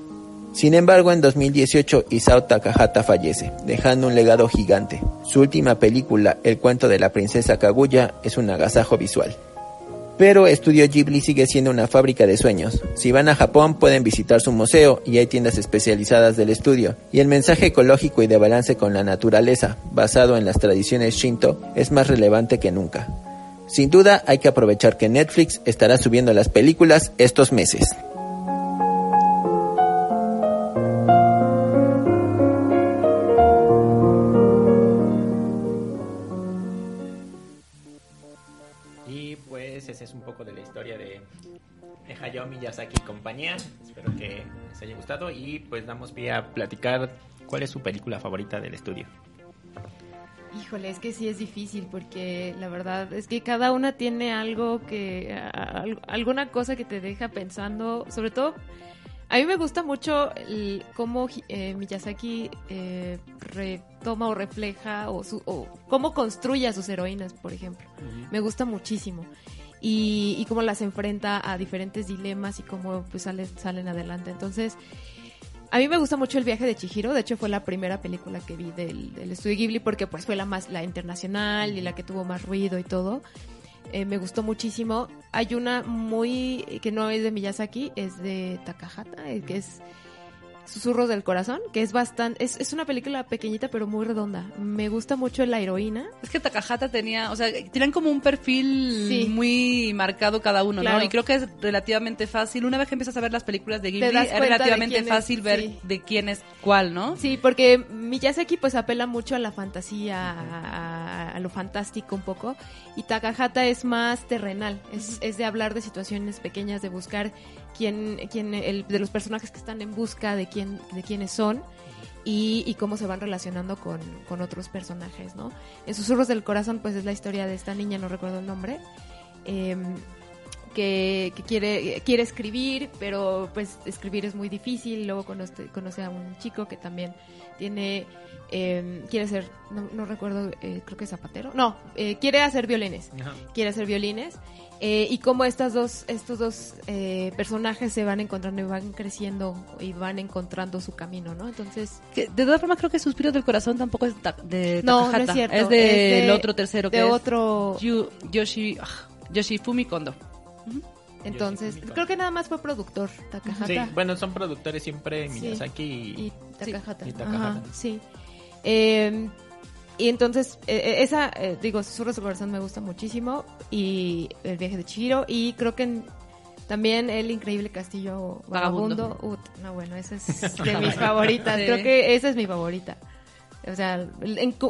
[SPEAKER 7] Sin embargo, en 2018 Isao Takahata fallece, dejando un legado gigante. Su última película, El cuento de la princesa Kaguya, es un agasajo visual. Pero Estudio Ghibli sigue siendo una fábrica de sueños. Si van a Japón pueden visitar su museo y hay tiendas especializadas del estudio. Y el mensaje ecológico y de balance con la naturaleza, basado en las tradiciones Shinto, es más relevante que nunca. Sin duda hay que aprovechar que Netflix estará subiendo las películas estos meses.
[SPEAKER 6] Hayao Miyazaki y compañía. Espero que les haya gustado y pues damos pie a platicar cuál es su película favorita del estudio.
[SPEAKER 2] Híjole, es que sí es difícil porque la verdad es que cada una tiene algo que, a- alguna cosa que te deja pensando, sobre todo, a mí me gusta mucho el- cómo eh, Miyazaki eh, retoma o refleja o, su- o cómo construye a sus heroínas, por ejemplo. Me gusta muchísimo. Y, y cómo las enfrenta a diferentes dilemas y cómo pues salen, salen adelante. Entonces, a mí me gusta mucho el viaje de Chihiro, de hecho fue la primera película que vi del, del estudio Ghibli porque pues fue la más la internacional y la que tuvo más ruido y todo. Eh, me gustó muchísimo. Hay una muy que no es de Miyazaki, es de Takahata, eh, que es Susurros del Corazón, que es bastante es, es una película pequeñita pero muy redonda. Me gusta mucho la heroína.
[SPEAKER 5] Es que Takahata tenía, o sea, tienen como un perfil
[SPEAKER 2] Sí.
[SPEAKER 5] muy marcado cada uno,
[SPEAKER 2] Claro.
[SPEAKER 5] ¿no? Y creo que es relativamente fácil. Una vez que empiezas a ver las películas de Ghibli, es relativamente
[SPEAKER 2] es,
[SPEAKER 5] fácil ver
[SPEAKER 2] sí.
[SPEAKER 5] de quién es cuál, ¿no?
[SPEAKER 2] Sí, porque Miyazaki pues apela mucho a la fantasía, a, a lo fantástico un poco, y Takahata es más terrenal, es, es de hablar de situaciones pequeñas, de buscar quién, quién el, de los personajes que están en busca de quién, de quiénes son y, cómo se van relacionando con, con otros personajes, ¿no? En Susurros del Corazón pues es la historia de esta niña, no recuerdo el nombre, em, que, que quiere, quiere escribir, pero pues escribir es muy difícil. Luego conoce, conoce a un chico que también tiene, eh, quiere ser, no, no recuerdo, eh, creo que es zapatero. No, eh, quiere hacer violines.
[SPEAKER 6] Ajá.
[SPEAKER 2] Quiere hacer violines. Eh, y cómo estas dos, estos dos eh, personajes se van encontrando y van creciendo y van encontrando su camino, ¿no? Entonces,
[SPEAKER 5] Que, de todas formas, creo que Suspiros del Corazón tampoco es ta- de
[SPEAKER 2] No, no es cierto.
[SPEAKER 5] Es del
[SPEAKER 2] de-
[SPEAKER 5] otro tercero que
[SPEAKER 2] de
[SPEAKER 5] es
[SPEAKER 2] otro-
[SPEAKER 5] Yu- Yoshi, ah, Yoshifumi Kondo.
[SPEAKER 2] Entonces creo que nada más fue productor, Takahata.
[SPEAKER 6] Sí, bueno, son productores siempre
[SPEAKER 2] Sí.
[SPEAKER 6] Miyazaki y,
[SPEAKER 2] y Takahata.
[SPEAKER 6] y Takahata.
[SPEAKER 2] Ajá, sí. Eh, y entonces, eh, esa, eh, digo, Susurros del Corazón me gusta muchísimo. Y El viaje de Chihiro. Y creo que en- también El increíble castillo
[SPEAKER 5] Vagabundo.
[SPEAKER 2] vagabundo. Ut, no, bueno, esa es de mis favoritas.
[SPEAKER 5] Sí.
[SPEAKER 2] Creo que esa es mi favorita. O sea,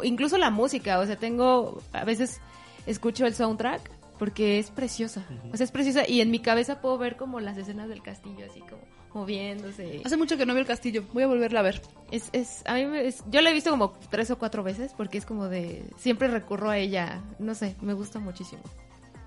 [SPEAKER 2] incluso la música. O sea, tengo, a veces escucho el soundtrack porque es preciosa. O sea, es preciosa. Y en mi cabeza puedo ver como las escenas del castillo, así como moviéndose.
[SPEAKER 5] Hace mucho que no veo el castillo. Voy a volverla a ver.
[SPEAKER 2] Es, es, a mí me- es- yo la he visto como tres o cuatro veces porque es como de, siempre recurro a ella, no sé, me gusta muchísimo.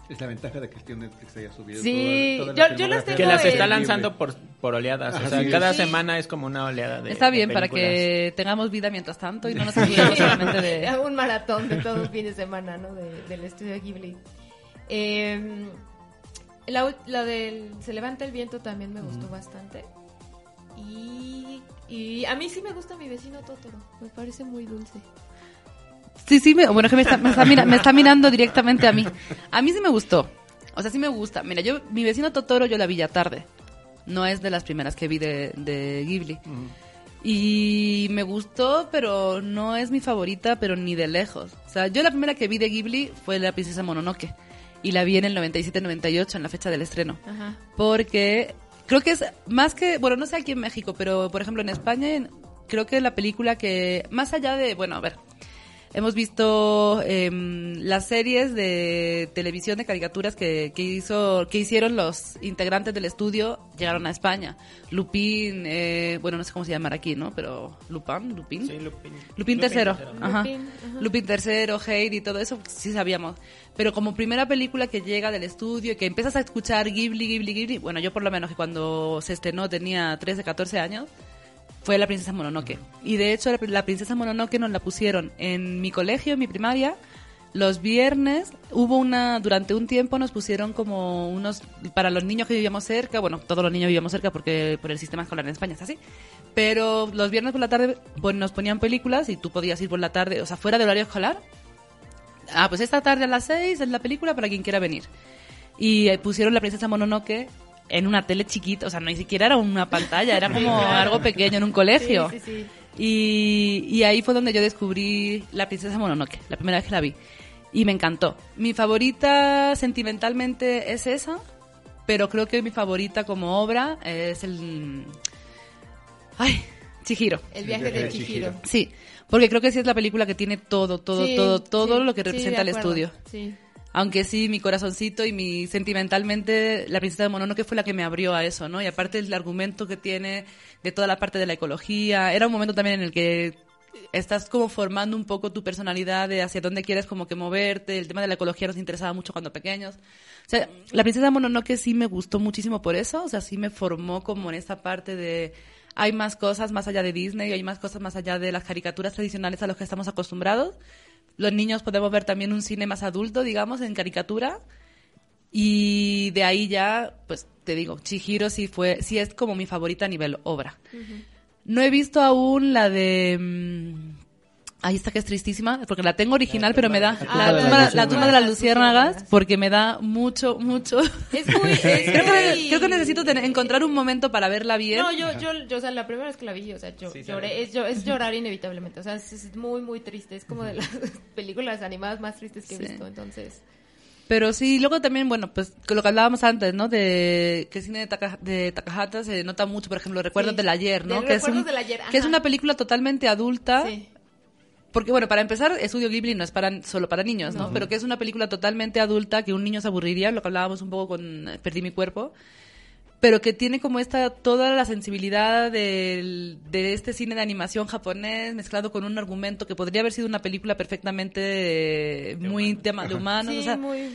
[SPEAKER 4] Es la ventaja de que el tío Netflix haya subido
[SPEAKER 2] Sí,
[SPEAKER 4] toda- toda
[SPEAKER 2] yo-
[SPEAKER 4] la
[SPEAKER 2] yo las
[SPEAKER 4] filmografía
[SPEAKER 6] que
[SPEAKER 2] tengo
[SPEAKER 6] las está lanzando por, por oleadas. O sea, cada
[SPEAKER 2] Sí.
[SPEAKER 6] semana es como una oleada de.
[SPEAKER 5] Está
[SPEAKER 6] de
[SPEAKER 5] bien para que tengamos vida mientras tanto y no nos olvidemos solamente de...
[SPEAKER 2] un maratón de todo un fin de semana, ¿no? De- del estudio Ghibli. Eh, la, la del Se levanta el viento también me gustó bastante. Y, y a mí sí me gusta mi vecino Totoro, me parece muy dulce.
[SPEAKER 5] Sí, sí, me, bueno, es que me está, me, está mira- me está mirando directamente a mí. A mí sí me gustó. O sea, sí me gusta. Mira, yo, mi vecino Totoro yo la vi ya tarde. No es de las primeras que vi de, de Ghibli. Y me gustó, pero no es mi favorita, pero ni de lejos. O sea, yo la primera que vi de Ghibli fue La Princesa Mononoke. Y la vi en el 97-98, en la fecha del estreno.
[SPEAKER 2] Ajá.
[SPEAKER 5] Porque creo que es más que, bueno, no sé aquí en México, pero por ejemplo en España creo que la película que, más allá de, bueno, a ver, hemos visto em, las series de televisión de caricaturas que, que hizo, que hicieron los integrantes del estudio, llegaron a España. Lupin, eh, bueno, no sé cómo se llama aquí, ¿no? Pero Lupin, Lupin.
[SPEAKER 6] Sí, Lupin.
[SPEAKER 5] Lupin tercero. Ajá.
[SPEAKER 2] Lupin, ajá.
[SPEAKER 5] Tercero, Heidi y todo eso, sí sabíamos. Pero como primera película que llega del estudio y que empiezas a escuchar Ghibli, Ghibli, Ghibli, bueno, yo por lo menos que cuando se estrenó tenía 13, 14 años, fue La Princesa Mononoke. Y de hecho, la, Princesa Mononoke nos la pusieron en mi colegio, en mi primaria. Los viernes hubo una, durante un tiempo nos pusieron como unos, para los niños que vivíamos cerca, bueno, todos los niños vivíamos cerca porque por el sistema escolar en España es así, pero los viernes por la tarde pues, nos ponían películas y tú podías ir por la tarde, o sea, fuera del horario escolar. Ah, pues esta tarde a las 6 es la película para quien quiera venir. Y eh, pusieron La Princesa Mononoke en una tele chiquita, o sea, no ni siquiera era una pantalla, era como algo pequeño en un colegio.
[SPEAKER 2] Sí, sí, sí.
[SPEAKER 5] Y, y ahí fue donde yo descubrí La Princesa Mononoke, la primera vez que la vi. Y me encantó. Mi favorita sentimentalmente es esa, pero creo que mi favorita como obra es el... Ay, Chihiro.
[SPEAKER 2] El viaje de Chihiro.
[SPEAKER 5] Sí, porque creo que sí es la película que tiene todo, todo, todo, todo lo que representa el estudio.
[SPEAKER 2] Sí.
[SPEAKER 5] Aunque sí, mi corazoncito y mi sentimentalmente, la princesa de Mononoke fue la que me abrió a eso, ¿no? Y aparte el argumento que tiene de toda la parte de la ecología, era un momento también en el que estás como formando un poco tu personalidad de hacia dónde quieres como que moverte, el tema de la ecología nos interesaba mucho cuando pequeños. O sea, la princesa de Mononoke sí me gustó muchísimo por eso, o sea, sí me formó como en esta parte de hay más cosas más allá de Disney, hay más cosas más allá de las caricaturas tradicionales a los que estamos acostumbrados. Los niños podemos ver también un cine más adulto, digamos, en caricatura. Y de ahí ya, pues te digo, Chihiro sí fue, sí es como mi favorita a nivel obra. No he visto aún la de. Ahí está que es tristísima, porque la tengo original, pero me da. La,
[SPEAKER 2] la
[SPEAKER 5] tumba,
[SPEAKER 2] de
[SPEAKER 5] la
[SPEAKER 2] las
[SPEAKER 5] tumba de las
[SPEAKER 2] luciérnagas.
[SPEAKER 5] porque me da mucho, mucho.
[SPEAKER 2] Es muy... es
[SPEAKER 5] creo, que,
[SPEAKER 2] muy-
[SPEAKER 5] creo que necesito tener- encontrar un momento para verla bien.
[SPEAKER 2] No, yo, yo, yo, o sea, la primera vez que la vi, o sea, yo
[SPEAKER 6] Sí,
[SPEAKER 2] lloré, es, yo- es llorar inevitablemente, o sea, es, es muy, muy triste, es como de las películas animadas más tristes que he
[SPEAKER 5] Sí.
[SPEAKER 2] visto, entonces...
[SPEAKER 5] Pero sí, luego también, bueno, pues con lo que hablábamos antes, ¿no? De que el cine de, Taka- de Takahata se nota mucho, por ejemplo, Recuerdos
[SPEAKER 2] Sí,
[SPEAKER 5] del ayer, ¿no?
[SPEAKER 2] de
[SPEAKER 5] Que es,
[SPEAKER 2] Recuerdos
[SPEAKER 5] un-
[SPEAKER 2] del Ayer,
[SPEAKER 5] que es una película totalmente adulta.
[SPEAKER 2] Sí.
[SPEAKER 5] Porque, bueno, para empezar, Estudio Ghibli no es para, solo para niños, ¿no? Pero que es una película totalmente adulta que un niño se aburriría, lo que hablábamos un poco con eh, Perdí mi cuerpo. Pero que tiene como esta, toda la sensibilidad del- de este cine de animación japonés mezclado con un argumento que podría haber sido una película perfectamente muy tema de humanos.
[SPEAKER 2] Sí,
[SPEAKER 5] o sea,
[SPEAKER 2] muy...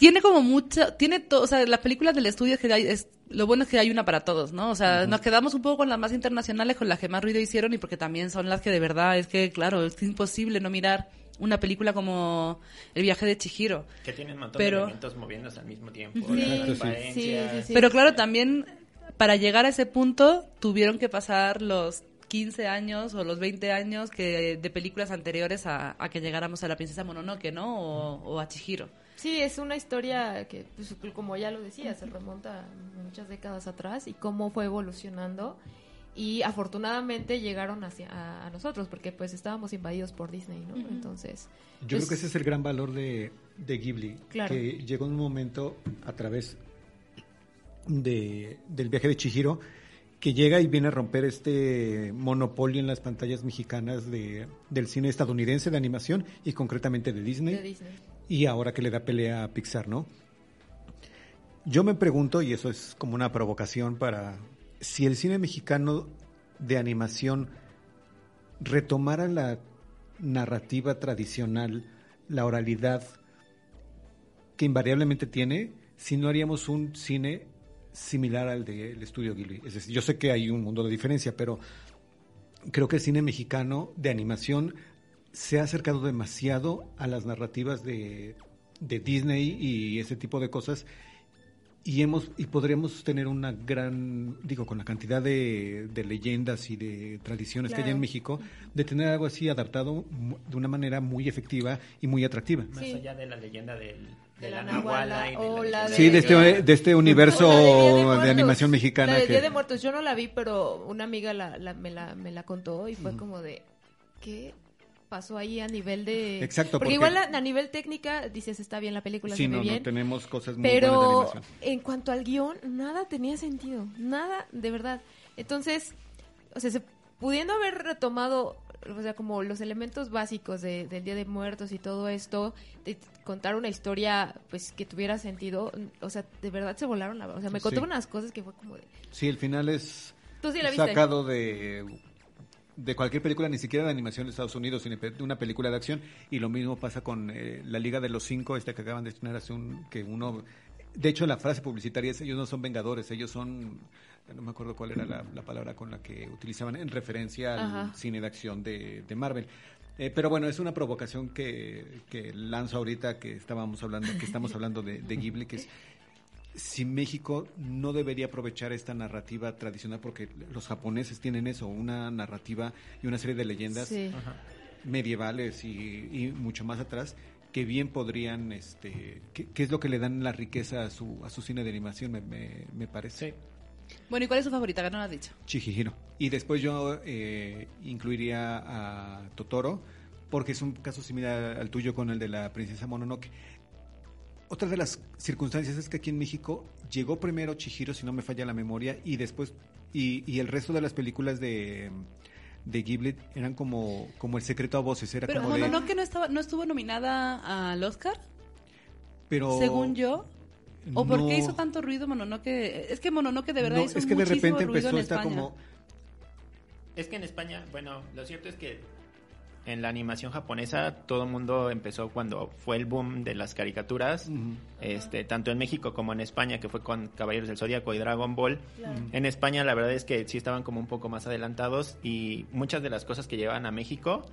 [SPEAKER 5] tiene como mucha, tiene todo, o sea, las películas del estudio es que hay, es, lo bueno es que hay una para todos, ¿no? O sea, nos quedamos un poco con las más internacionales, con las que más ruido hicieron y porque también son las que de verdad es que, claro, es imposible no mirar una película como El viaje de Chihiro.
[SPEAKER 6] Que tiene un montón
[SPEAKER 5] Pero-
[SPEAKER 6] de elementos moviéndose al mismo tiempo.
[SPEAKER 5] Sí, sí,
[SPEAKER 2] sí, sí.
[SPEAKER 5] Pero claro, también para llegar a ese punto tuvieron que pasar los 15 años o los 20 años que de películas anteriores a, a que llegáramos a la princesa Mononoke, ¿no? O, o a Chihiro.
[SPEAKER 2] Sí, es una historia que, pues, como ya lo decía, se remonta muchas décadas atrás y cómo fue evolucionando y afortunadamente llegaron hacia a, a nosotros porque pues estábamos invadidos por Disney, ¿no? Entonces,
[SPEAKER 4] Yo
[SPEAKER 2] pues,
[SPEAKER 4] creo que ese es el gran valor de, de Ghibli,
[SPEAKER 2] Claro.
[SPEAKER 4] que llegó un momento a través de, del viaje de Chihiro que llega y viene a romper este monopolio en las pantallas mexicanas de, del cine estadounidense de animación y concretamente de Disney,
[SPEAKER 2] de Disney.
[SPEAKER 4] Y ahora que le da pelea a Pixar, ¿no? Yo me pregunto, y eso es como una provocación para si el cine mexicano de animación retomara la narrativa tradicional, la oralidad que invariablemente tiene, si no haríamos un cine similar al del estudio Ghibli. Es decir, yo sé que hay un mundo de diferencia, pero creo que el cine mexicano de animación se ha acercado demasiado a las narrativas de, de Disney y ese tipo de cosas y hemos y podríamos tener una gran digo con la cantidad de, de leyendas y de tradiciones que hay
[SPEAKER 2] Claro.
[SPEAKER 4] en México de tener algo así adaptado de una manera muy efectiva y muy atractiva
[SPEAKER 6] Más
[SPEAKER 2] Sí.
[SPEAKER 6] allá de la leyenda del, de,
[SPEAKER 2] De
[SPEAKER 6] la,
[SPEAKER 2] la
[SPEAKER 6] Nahuala y de
[SPEAKER 2] o la de-
[SPEAKER 4] sí de este de este universo
[SPEAKER 2] de de
[SPEAKER 4] animación mexicana
[SPEAKER 2] La de
[SPEAKER 4] que
[SPEAKER 2] Día de Muertos, yo no la vi, pero una amiga la, la- me, la, me la contó y fue
[SPEAKER 4] Ujú.
[SPEAKER 2] como de, ¿qué pasó ahí a nivel de...
[SPEAKER 4] Exacto,
[SPEAKER 2] Porque,
[SPEAKER 4] porque-
[SPEAKER 2] igual a, a nivel técnica dices, está bien la película,
[SPEAKER 4] sí
[SPEAKER 2] se ve
[SPEAKER 4] no,
[SPEAKER 2] bien.
[SPEAKER 4] no tenemos cosas muy buenas de
[SPEAKER 2] Pero
[SPEAKER 4] animación
[SPEAKER 2] en cuanto al guion, nada tenía sentido. Nada, de verdad. Entonces, o sea, se, pudiendo haber retomado, o sea, como los elementos básicos de, del Día de Muertos y todo esto, de contar una historia, pues, que tuviera sentido, o sea, de verdad se volaron la... O sea, me
[SPEAKER 4] Sí.
[SPEAKER 2] contó unas cosas que fue como de...
[SPEAKER 4] sí el final es
[SPEAKER 2] ¿Tú sí la viste?
[SPEAKER 4] sacado de de cualquier película, ni siquiera de animación de Estados Unidos, sino de una película de acción. Y lo mismo pasa con eh, la Liga de los Cinco, esta que acaban de estrenar hace un... que uno... De hecho, la frase publicitaria es, ellos no son vengadores, ellos son no me acuerdo cuál era la, la palabra con la que utilizaban en referencia al
[SPEAKER 2] Ajá.
[SPEAKER 4] cine de acción de, de Marvel. Eh, pero bueno, es una provocación que, que lanzo ahorita que estábamos hablando, que estamos hablando de, de Ghibli, que es si México no debería aprovechar esta narrativa tradicional, porque los japoneses tienen eso, una narrativa y una serie de leyendas
[SPEAKER 2] Sí.
[SPEAKER 4] medievales y, y mucho más atrás que bien podrían, este, que, que es lo que le dan la riqueza a su, a su cine de animación, me, me, me parece.
[SPEAKER 5] Bueno, ¿y cuál es su favorita? Que no lo has dicho.
[SPEAKER 4] Chihiro. Y después yo eh, incluiría a Totoro, porque es un caso similar al tuyo con el de la princesa Mononoke. Otra de las circunstancias es que aquí en México llegó primero Chihiro, si no me falla la memoria, y después, y, y el resto de las películas de, de Ghibli eran como, como el secreto a voces, era
[SPEAKER 5] Pero
[SPEAKER 4] como de-
[SPEAKER 5] Mononoke no, estaba, no estuvo nominada al Oscar,
[SPEAKER 4] pero
[SPEAKER 5] según yo. ¿O por
[SPEAKER 4] no-
[SPEAKER 5] qué hizo tanto ruido Mononoke? Es que Mononoke de verdad
[SPEAKER 4] No,
[SPEAKER 5] hizo
[SPEAKER 4] es que de repente empezó esta como
[SPEAKER 6] Es que en España, bueno, lo cierto es que en la animación japonesa todo el mundo empezó cuando fue el boom de las caricaturas, este, tanto en México como en España, que fue con Caballeros del Zodíaco y Dragon Ball.
[SPEAKER 5] Claro.
[SPEAKER 6] En España la verdad es que sí estaban como un poco más adelantados y muchas de las cosas que llegaban a México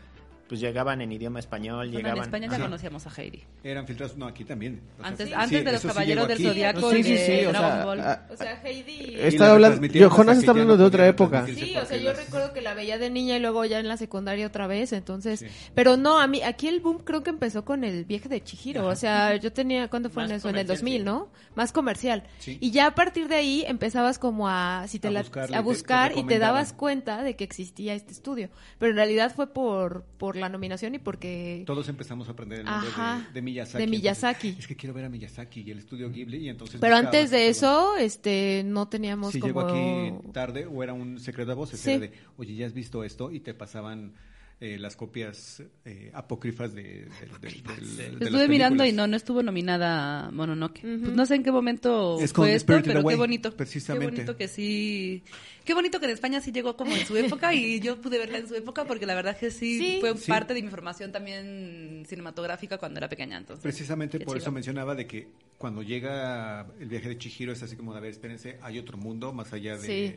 [SPEAKER 6] pues llegaban en idioma español,
[SPEAKER 5] Bueno, en
[SPEAKER 6] llegaban...
[SPEAKER 5] España ya
[SPEAKER 6] Ajá.
[SPEAKER 5] conocíamos a Heidi.
[SPEAKER 4] eran filtrados, no, aquí también. O sea,
[SPEAKER 5] Antes-
[SPEAKER 4] sí,
[SPEAKER 5] antes de los
[SPEAKER 4] sí
[SPEAKER 5] Caballeros del. Zodiaco
[SPEAKER 3] Sí,
[SPEAKER 5] y
[SPEAKER 3] sí,
[SPEAKER 5] de
[SPEAKER 3] sí, o
[SPEAKER 5] Dragon
[SPEAKER 3] sea,
[SPEAKER 5] Ball.
[SPEAKER 3] ah,
[SPEAKER 2] O sea, Heidi...
[SPEAKER 3] Hablando,
[SPEAKER 4] retransmitieron
[SPEAKER 3] Jonas está hablando
[SPEAKER 4] no
[SPEAKER 3] de otra época.
[SPEAKER 2] Sí, o sea, yo
[SPEAKER 4] las-
[SPEAKER 2] recuerdo que la veía de niña y luego ya en la secundaria otra vez, entonces, pero no, a mí aquí el boom creo que empezó con el viaje de Chihiro, o sea, yo tenía, ¿cuándo fue
[SPEAKER 6] Más
[SPEAKER 2] en eso? En el
[SPEAKER 6] comercial,
[SPEAKER 2] 2000,
[SPEAKER 6] sí.
[SPEAKER 2] ¿no? Más comercial.
[SPEAKER 4] Sí.
[SPEAKER 2] Y ya a partir de ahí empezabas como a, si te
[SPEAKER 4] A
[SPEAKER 2] la-
[SPEAKER 4] buscarle,
[SPEAKER 2] a
[SPEAKER 4] te- te
[SPEAKER 2] buscar y te dabas cuenta de que existía este estudio, pero en realidad fue por, por la nominación y porque...
[SPEAKER 4] Todos empezamos a aprender el nombre
[SPEAKER 2] Ajá,
[SPEAKER 4] de, de Miyazaki.
[SPEAKER 2] de
[SPEAKER 4] entonces,
[SPEAKER 2] Miyazaki.
[SPEAKER 4] es que quiero ver a Miyazaki y el estudio Ghibli y entonces...
[SPEAKER 2] Pero antes de
[SPEAKER 4] todo.
[SPEAKER 2] eso, este, no teníamos
[SPEAKER 4] Si
[SPEAKER 2] como...
[SPEAKER 4] llegó aquí tarde o era un secreto a voces,
[SPEAKER 2] Sí.
[SPEAKER 4] era de, oye, ¿ya has visto esto? Y te pasaban eh, las copias eh, apócrifas de, de-
[SPEAKER 5] Estuve mirando y no, no estuvo nominada Mononoke. Pues no sé en qué momento
[SPEAKER 4] Es
[SPEAKER 5] fue esto,
[SPEAKER 4] Spirited
[SPEAKER 5] pero qué bonito.
[SPEAKER 4] precisamente.
[SPEAKER 5] Qué bonito que sí. Qué bonito que en España sí llegó como en su época y yo pude verla en su época porque la verdad que sí,
[SPEAKER 2] Sí.
[SPEAKER 5] fue
[SPEAKER 4] Sí.
[SPEAKER 5] parte de mi formación también cinematográfica cuando era pequeña. Entonces,
[SPEAKER 4] Precisamente por eso mencionaba de que cuando llega el viaje de Chihiro es así como de, a ver, espérense, hay otro mundo más allá de,
[SPEAKER 2] Sí.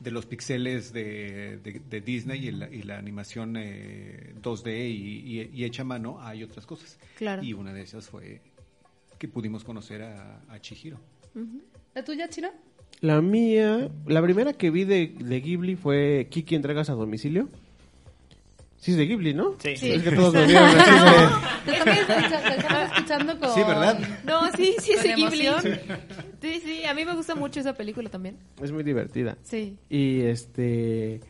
[SPEAKER 4] De los píxeles de, de- de Disney y la, y la animación eh, 2D y, y- y hecha a mano, hay otras cosas.
[SPEAKER 2] Claro.
[SPEAKER 4] Y una de esas fue que pudimos conocer a, a Chihiro.
[SPEAKER 5] ¿La tuya, Chino?
[SPEAKER 3] La mía, la primera que vi de, de Ghibli fue Kiki entregas a domicilio. Sí, es de Ghibli, ¿no?
[SPEAKER 6] Sí.
[SPEAKER 3] Es que todos lo vieron así de-
[SPEAKER 5] Te estamos escuchando con...
[SPEAKER 4] Sí, ¿verdad?
[SPEAKER 2] No, sí, sí, es de Ghibli. Sí, sí, a mí me gusta mucho esa película también.
[SPEAKER 3] Es muy divertida.
[SPEAKER 2] Sí.
[SPEAKER 3] Y este.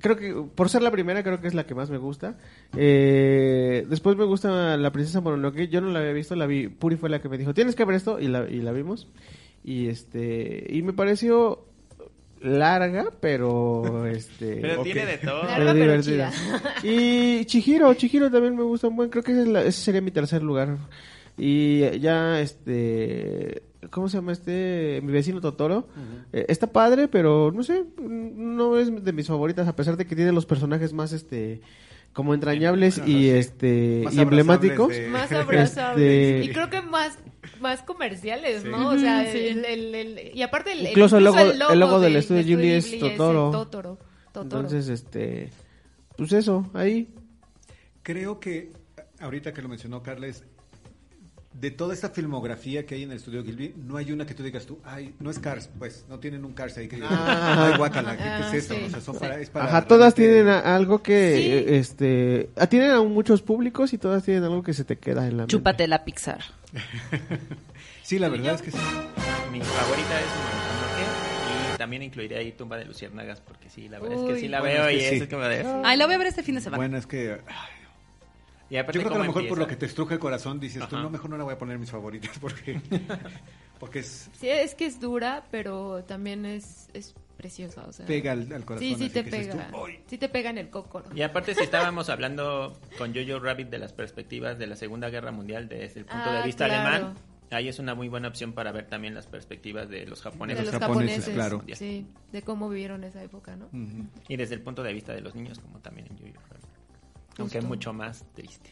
[SPEAKER 3] Creo que, por ser la primera, creo que es la que más me gusta. Eh, después me gusta La Princesa Mononoke. Yo no la había visto, la vi. Puri fue la que me dijo: Tienes que ver esto. Y la, y la vimos. Y este. Y me pareció larga, pero este.
[SPEAKER 6] Pero tiene de todo.
[SPEAKER 2] Larga,
[SPEAKER 3] Pero
[SPEAKER 2] pero
[SPEAKER 3] divertida. Y Chihiro, Chihiro también me gusta un buen. Creo que ese, es la- ese sería mi tercer lugar. Y ya, este. ¿Cómo se llama este? Mi vecino Totoro. Eh, está padre, pero no sé. No es de mis favoritas, a pesar de que tiene los personajes más, este. Como entrañables y este
[SPEAKER 4] Más
[SPEAKER 3] y emblemáticos.
[SPEAKER 4] abrazables de-
[SPEAKER 2] Más abrazables.
[SPEAKER 3] Este-
[SPEAKER 2] Y creo que más, más comerciales,
[SPEAKER 4] Sí.
[SPEAKER 2] ¿no? O sea,
[SPEAKER 5] sí.
[SPEAKER 2] el, el- el- y aparte el,
[SPEAKER 3] Incluso el logo,
[SPEAKER 2] incluso
[SPEAKER 3] el logo del
[SPEAKER 2] de-
[SPEAKER 3] estudio
[SPEAKER 2] de
[SPEAKER 3] Ghibli es
[SPEAKER 2] el
[SPEAKER 3] Totoro.
[SPEAKER 2] Totoro. Totoro.
[SPEAKER 3] Entonces, este. Pues eso, ahí.
[SPEAKER 4] Creo que, ahorita que lo mencionó Carles, de toda esta filmografía que hay en el estudio Gilby, no hay una que tú digas tú, ay, no es Cars, pues, no tienen un Cars ahí que digas,
[SPEAKER 3] Ah.
[SPEAKER 4] ay, guacala, ¿qué, qué
[SPEAKER 2] Ah,
[SPEAKER 4] es esto?
[SPEAKER 2] sí,
[SPEAKER 4] O sea, son
[SPEAKER 2] sí.
[SPEAKER 4] para, es para
[SPEAKER 3] Ajá, todas
[SPEAKER 4] realmente-
[SPEAKER 3] tienen a- algo que,
[SPEAKER 2] Sí.
[SPEAKER 3] este, tienen a muchos públicos y todas tienen algo que se te queda en la mente.
[SPEAKER 5] Chúpate la Pixar.
[SPEAKER 4] Sí, la verdad es que sí.
[SPEAKER 6] Mi favorita es Mononoke y también incluiría ahí Tumba de Luciérnagas porque sí, la verdad es que sí la
[SPEAKER 4] Bueno,
[SPEAKER 6] veo
[SPEAKER 4] es
[SPEAKER 6] y
[SPEAKER 4] que
[SPEAKER 6] eso
[SPEAKER 4] sí.
[SPEAKER 6] es como de...
[SPEAKER 5] Ay, la voy a ver este fin de semana.
[SPEAKER 4] Bueno, es que
[SPEAKER 6] Y
[SPEAKER 4] yo creo que a lo mejor por lo que te estruja el corazón dices tú, no, mejor no la voy a poner en mis favoritas porque, porque es,
[SPEAKER 2] Sí, es que es dura, pero también es, es preciosa, o sea.
[SPEAKER 4] pega al, al corazón.
[SPEAKER 2] Sí, sí te pega. Sí te pega en el coco.
[SPEAKER 6] Y aparte si estábamos hablando con Jojo Rabbit de las perspectivas de la Segunda Guerra Mundial desde el punto
[SPEAKER 2] Ah,
[SPEAKER 6] de vista
[SPEAKER 2] claro.
[SPEAKER 6] alemán, ahí es una muy buena opción para ver también las perspectivas de los
[SPEAKER 2] De
[SPEAKER 6] japoneses.
[SPEAKER 2] los
[SPEAKER 4] los
[SPEAKER 2] japoneses,
[SPEAKER 4] claro.
[SPEAKER 2] Sí, de cómo vivieron esa época, ¿no?
[SPEAKER 4] Ujú.
[SPEAKER 6] Y desde el punto de vista de los niños, como también en Jojo Rabbit. Aunque
[SPEAKER 2] Justo.
[SPEAKER 6] mucho más triste.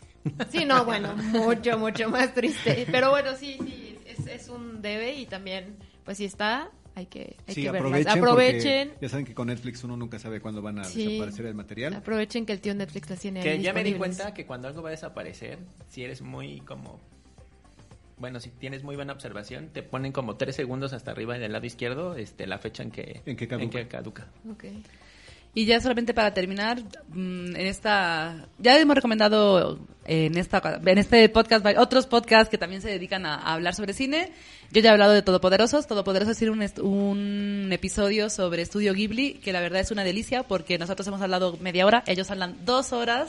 [SPEAKER 2] Sí, no, bueno, mucho, mucho más triste. Pero bueno, sí, sí, es, es un debe y también, pues si está, hay que, hay
[SPEAKER 4] Sí,
[SPEAKER 2] que verlas.
[SPEAKER 4] aprovechen.
[SPEAKER 2] Aprovechen,
[SPEAKER 4] Ya saben que con Netflix uno nunca sabe cuándo van a
[SPEAKER 2] Sí.
[SPEAKER 4] desaparecer el material.
[SPEAKER 2] aprovechen que el tío Netflix las tiene
[SPEAKER 6] Que
[SPEAKER 2] ahí
[SPEAKER 6] ya me di cuenta que cuando algo va a desaparecer, si eres muy como... Bueno, si tienes muy buena observación, te ponen como tres segundos hasta arriba en el lado izquierdo este, la fecha en que,
[SPEAKER 4] En que caduca.
[SPEAKER 6] caduca.
[SPEAKER 2] Ok.
[SPEAKER 5] Y ya solamente para terminar, mm, en esta, ya hemos recomendado en esta, en este podcast otros podcasts que también se dedican a, a hablar sobre cine. Yo ya he hablado de Todopoderosos. Todopoderosos tiene un, un episodio sobre Estudio Ghibli que la verdad es una delicia porque nosotros hemos hablado media hora, ellos hablan dos horas.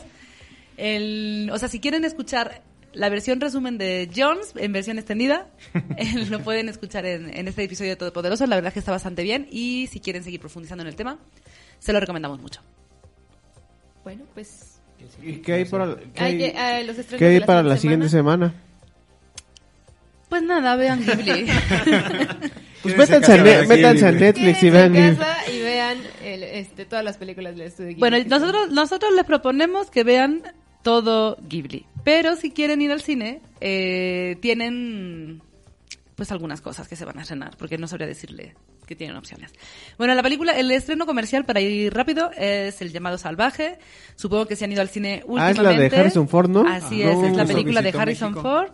[SPEAKER 5] El, o sea, si quieren escuchar la versión resumen de Jones en versión extendida, eh, lo pueden escuchar en, en este episodio de Todopoderosos. La verdad es que está bastante bien y si quieren seguir profundizando en el tema, se lo recomendamos mucho.
[SPEAKER 2] Bueno, pues
[SPEAKER 3] ¿Y qué hay para, qué
[SPEAKER 2] Hay
[SPEAKER 3] hay-
[SPEAKER 2] que- los estrenos
[SPEAKER 3] qué hay
[SPEAKER 2] de la
[SPEAKER 3] para
[SPEAKER 2] siguiente
[SPEAKER 3] la siguiente semana?
[SPEAKER 5] Pues nada, vean Ghibli.
[SPEAKER 3] Pues métanse a, Ne- métanse a Netflix y vean. Ghibli.
[SPEAKER 2] y vean el- este, todas las películas del estudio Ghibli.
[SPEAKER 5] bueno, nosotros, nosotros les proponemos que vean todo Ghibli. Pero si quieren ir al cine, eh, tienen pues algunas cosas que se van a estrenar, porque no sabría decirle que tienen opciones. Bueno, la película, el estreno comercial para ir rápido es El llamado salvaje. Supongo que se han ido al cine
[SPEAKER 3] Ah, es
[SPEAKER 5] últimamente.
[SPEAKER 3] la de Harrison Ford, ¿no?
[SPEAKER 5] Así
[SPEAKER 3] Ah,
[SPEAKER 5] es,
[SPEAKER 3] no.
[SPEAKER 5] es la película de Harrison
[SPEAKER 4] México.
[SPEAKER 5] Ford.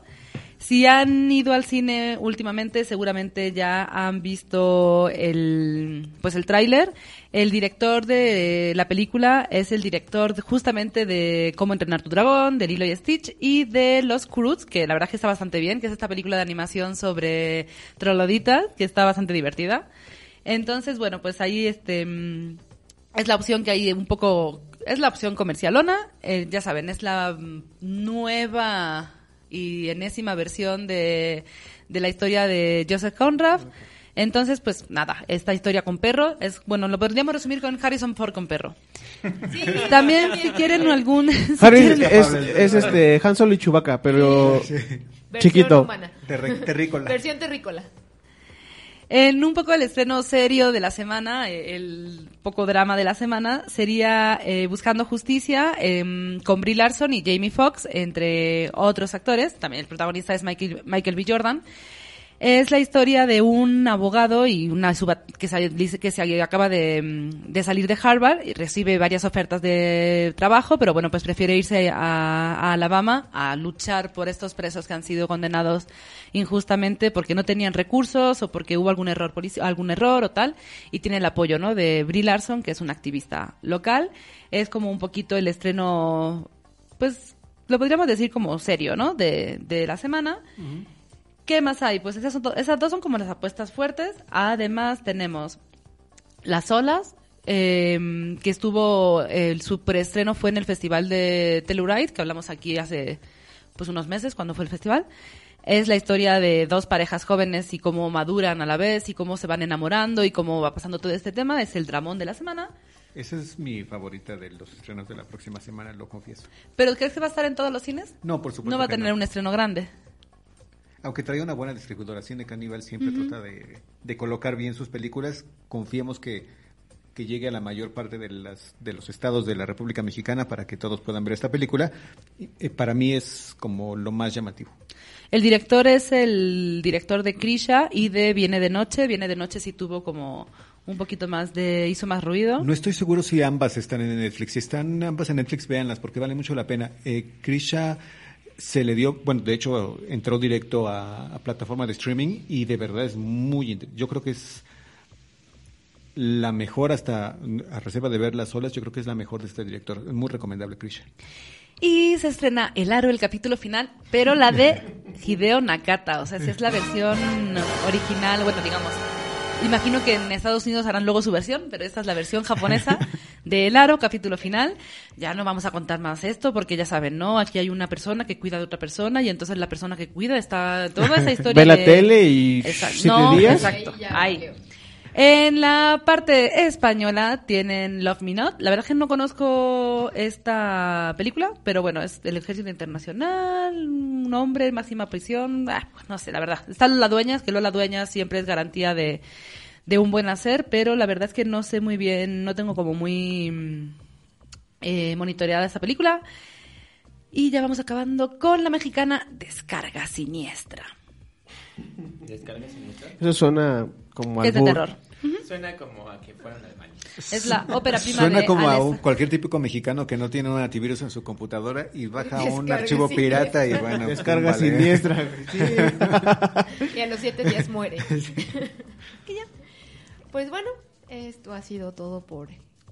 [SPEAKER 5] Si han ido al cine últimamente, seguramente ya han visto el, pues el tráiler. El director de la película es el director justamente de Cómo entrenar tu dragón, de Lilo y Stitch y de Los Croods, que la verdad que está bastante bien, que es esta película de animación sobre trogloditas, que está bastante divertida. Entonces, bueno, pues ahí este es la opción que hay un poco es la opción comercialona, eh, ya saben, es la nueva y enésima versión de, de la historia de Joseph Conrad. Entonces, pues nada, esta historia con perro es, bueno, lo podríamos resumir con Harrison Ford con perro. También, si quieren algún... si
[SPEAKER 3] es, es este Han Solo y Chewbacca, pero
[SPEAKER 2] Versión
[SPEAKER 3] chiquito.
[SPEAKER 2] humana.
[SPEAKER 4] Terri- terrícola.
[SPEAKER 2] Versión terrícola.
[SPEAKER 5] En un poco el estreno serio de la semana, eh, el poco drama de la semana, sería eh, Buscando Justicia em, con Brie Larson y Jamie Foxx, entre otros actores. También el protagonista es Michael, Michael B. Jordan. Es la historia de un abogado y una suba- que se, que se acaba de, mm, de salir de Harvard y recibe varias ofertas de trabajo, pero bueno, pues prefiere irse a, Alabama a luchar por estos presos que han sido condenados injustamente porque no tenían recursos o porque hubo algún error algún error o tal y tiene el apoyo, ¿no? De Brie Larson, que es una activista local. Es como un poquito el estreno, pues lo podríamos decir como serio, ¿no? De, de la semana. ¿Qué más hay? Pues esas, son esas dos son como las apuestas fuertes. Además tenemos Las Olas, eh, que estuvo, el su preestreno fue en el Festival de Telluride, que hablamos aquí hace pues unos meses cuando fue el festival. Es la historia de dos parejas jóvenes y cómo maduran a la vez y cómo se van enamorando y cómo va pasando todo este tema. Es el dramón de la semana.
[SPEAKER 4] Esa es mi favorita de los estrenos de la próxima semana, lo confieso.
[SPEAKER 5] ¿Pero crees que va a estar en todos los cines?
[SPEAKER 4] No, por supuesto
[SPEAKER 5] No va a tener
[SPEAKER 4] no.
[SPEAKER 5] un estreno grande.
[SPEAKER 4] Aunque trae una buena distribuidora, Cine Caníbal siempre trata de, de colocar bien sus películas. Confiemos que, que llegue a la mayor parte de, las, de los estados de la República Mexicana para que todos puedan ver esta película. Eh, para mí es como lo más llamativo.
[SPEAKER 5] El director es el director de Krisha y de Viene de Noche. Viene de Noche sí tuvo como un poquito más de... hizo más ruido.
[SPEAKER 4] No estoy seguro si ambas están en Netflix. Si están ambas en Netflix, véanlas porque vale mucho la pena. Eh, Krisha se le dio, bueno, de hecho entró directo a, a plataforma de streaming y de verdad es muy, yo creo que es la mejor hasta, a reserva de verlas solas, yo creo que es la mejor de este director. Es muy recomendable, Krisha.
[SPEAKER 5] Y se estrena El Aro, el capítulo final, pero la de Hideo Nakata. O sea, si es la versión original, bueno, digamos. Imagino que en Estados Unidos harán luego su versión, pero esta es la versión japonesa de El Aro, capítulo final. Ya no vamos a contar más esto porque ya saben, ¿no? Aquí hay una persona que cuida de otra persona y entonces la persona que cuida está toda esa historia.
[SPEAKER 3] Ve la
[SPEAKER 5] de-
[SPEAKER 3] tele y
[SPEAKER 5] Exacto.
[SPEAKER 3] siete
[SPEAKER 5] No,
[SPEAKER 3] días.
[SPEAKER 5] Exacto. Ahí. En la parte española tienen Love Me Not. La verdad es que no conozco esta película, pero bueno, es el Ejército Internacional, un hombre en máxima prisión. Ah, no sé, la verdad. Está Lola Dueñas, que Lola Dueñas siempre es garantía de, de un buen hacer, pero la verdad es que no sé muy bien, no tengo como muy mm, eh, monitoreada esta película. Y ya vamos acabando con la mexicana Descarga Siniestra.
[SPEAKER 6] Descargas sin mostrar.
[SPEAKER 3] Eso suena como
[SPEAKER 5] Es de
[SPEAKER 3] albur.
[SPEAKER 5] terror.
[SPEAKER 6] Suena como a que fueron al baño.
[SPEAKER 5] Es la ópera prima
[SPEAKER 4] Suena
[SPEAKER 5] de
[SPEAKER 4] como a un- cualquier típico mexicano que no tiene un antivirus en su computadora y baja un
[SPEAKER 2] Descarga
[SPEAKER 4] archivo pirata y
[SPEAKER 2] miedo.
[SPEAKER 4] bueno.
[SPEAKER 3] Descarga
[SPEAKER 4] vale.
[SPEAKER 3] siniestra. Sí.
[SPEAKER 2] Y a los siete días muere. Que ya. Pues bueno, esto ha sido todo por,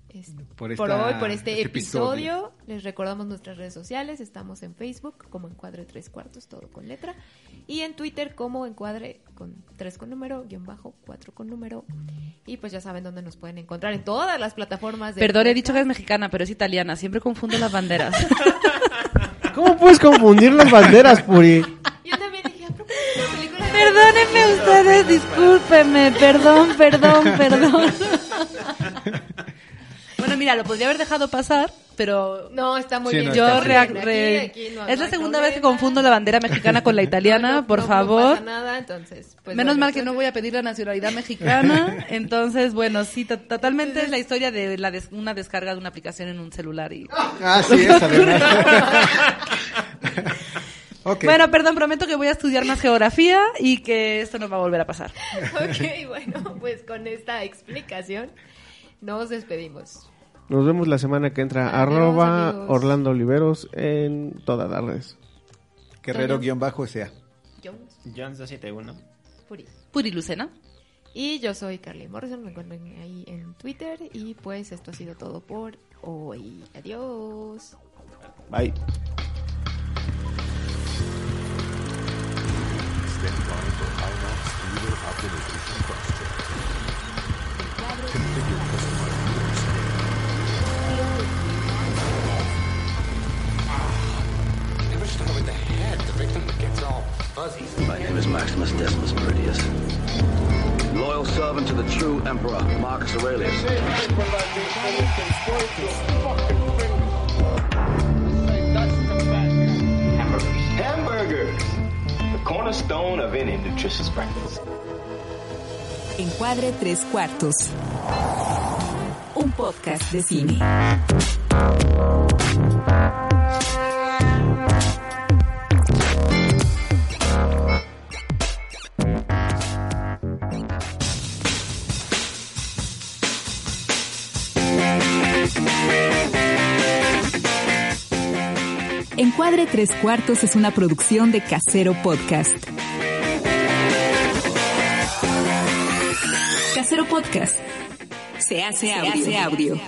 [SPEAKER 2] es-
[SPEAKER 4] Por
[SPEAKER 2] hoy, por este,
[SPEAKER 4] este
[SPEAKER 2] episodio. Les recordamos nuestras redes sociales. Estamos en Facebook como Encuadre Tres Cuartos, todo con letra. Y en Twitter como Encuadre con tres con número, guion bajo, cuatro con número. Y pues ya saben dónde nos pueden encontrar en todas las plataformas de
[SPEAKER 5] Perdón, he dicho que es mexicana, pero es italiana. Siempre confundo las banderas.
[SPEAKER 3] ¿Cómo puedes confundir las banderas, Puri?
[SPEAKER 5] Perdónenme ustedes, discúlpenme. Perdón, perdón, perdón. Bueno, mira, lo podría haber dejado pasar, pero
[SPEAKER 2] No, está muy
[SPEAKER 4] Sí,
[SPEAKER 2] bien.
[SPEAKER 4] no,
[SPEAKER 5] yo re-
[SPEAKER 2] Aquí- aquí no-
[SPEAKER 5] es
[SPEAKER 2] no
[SPEAKER 5] la segunda vez que confundo la bandera mexicana con la italiana,
[SPEAKER 2] No, no,
[SPEAKER 5] por
[SPEAKER 2] no,
[SPEAKER 5] favor.
[SPEAKER 2] No pasa nada, entonces. pues
[SPEAKER 5] Menos
[SPEAKER 2] bueno,
[SPEAKER 5] mal que no voy a pedir la nacionalidad mexicana. Entonces, bueno, sí, to- totalmente es la historia de la des- una descarga de una aplicación en un celular. y
[SPEAKER 4] Ah, sí, es
[SPEAKER 5] Bueno, perdón, prometo que voy a estudiar más geografía y que esto no va a volver a pasar.
[SPEAKER 2] Ok, bueno, pues con esta explicación nos despedimos.
[SPEAKER 3] Nos vemos la semana que entra.
[SPEAKER 2] Adiós,
[SPEAKER 3] arroba
[SPEAKER 2] amigos.
[SPEAKER 3] Orlando Oliveros en todas las redes.
[SPEAKER 4] Guerrero guion bajo sea.
[SPEAKER 2] Jones,
[SPEAKER 6] Jones 271.
[SPEAKER 2] Puri.
[SPEAKER 5] Puri Lucena.
[SPEAKER 2] Y yo soy Carly Morrison, me encuentran ahí en Twitter. Y pues esto ha sido todo por hoy. Adiós.
[SPEAKER 3] Bye.
[SPEAKER 13] Never start with the head. The victim gets all fuzzy. My name is Maximus Decimus Meridius. Loyal servant to the true emperor, Marcus Aurelius.
[SPEAKER 14] Hamburgers. Cornerstone of any nutritious breakfast.
[SPEAKER 1] Encuadre Tres Cuartos. Un podcast de cine. Encuadre Tres Cuartos es una producción de Casero Podcast. Casero Podcast. Se hace audio.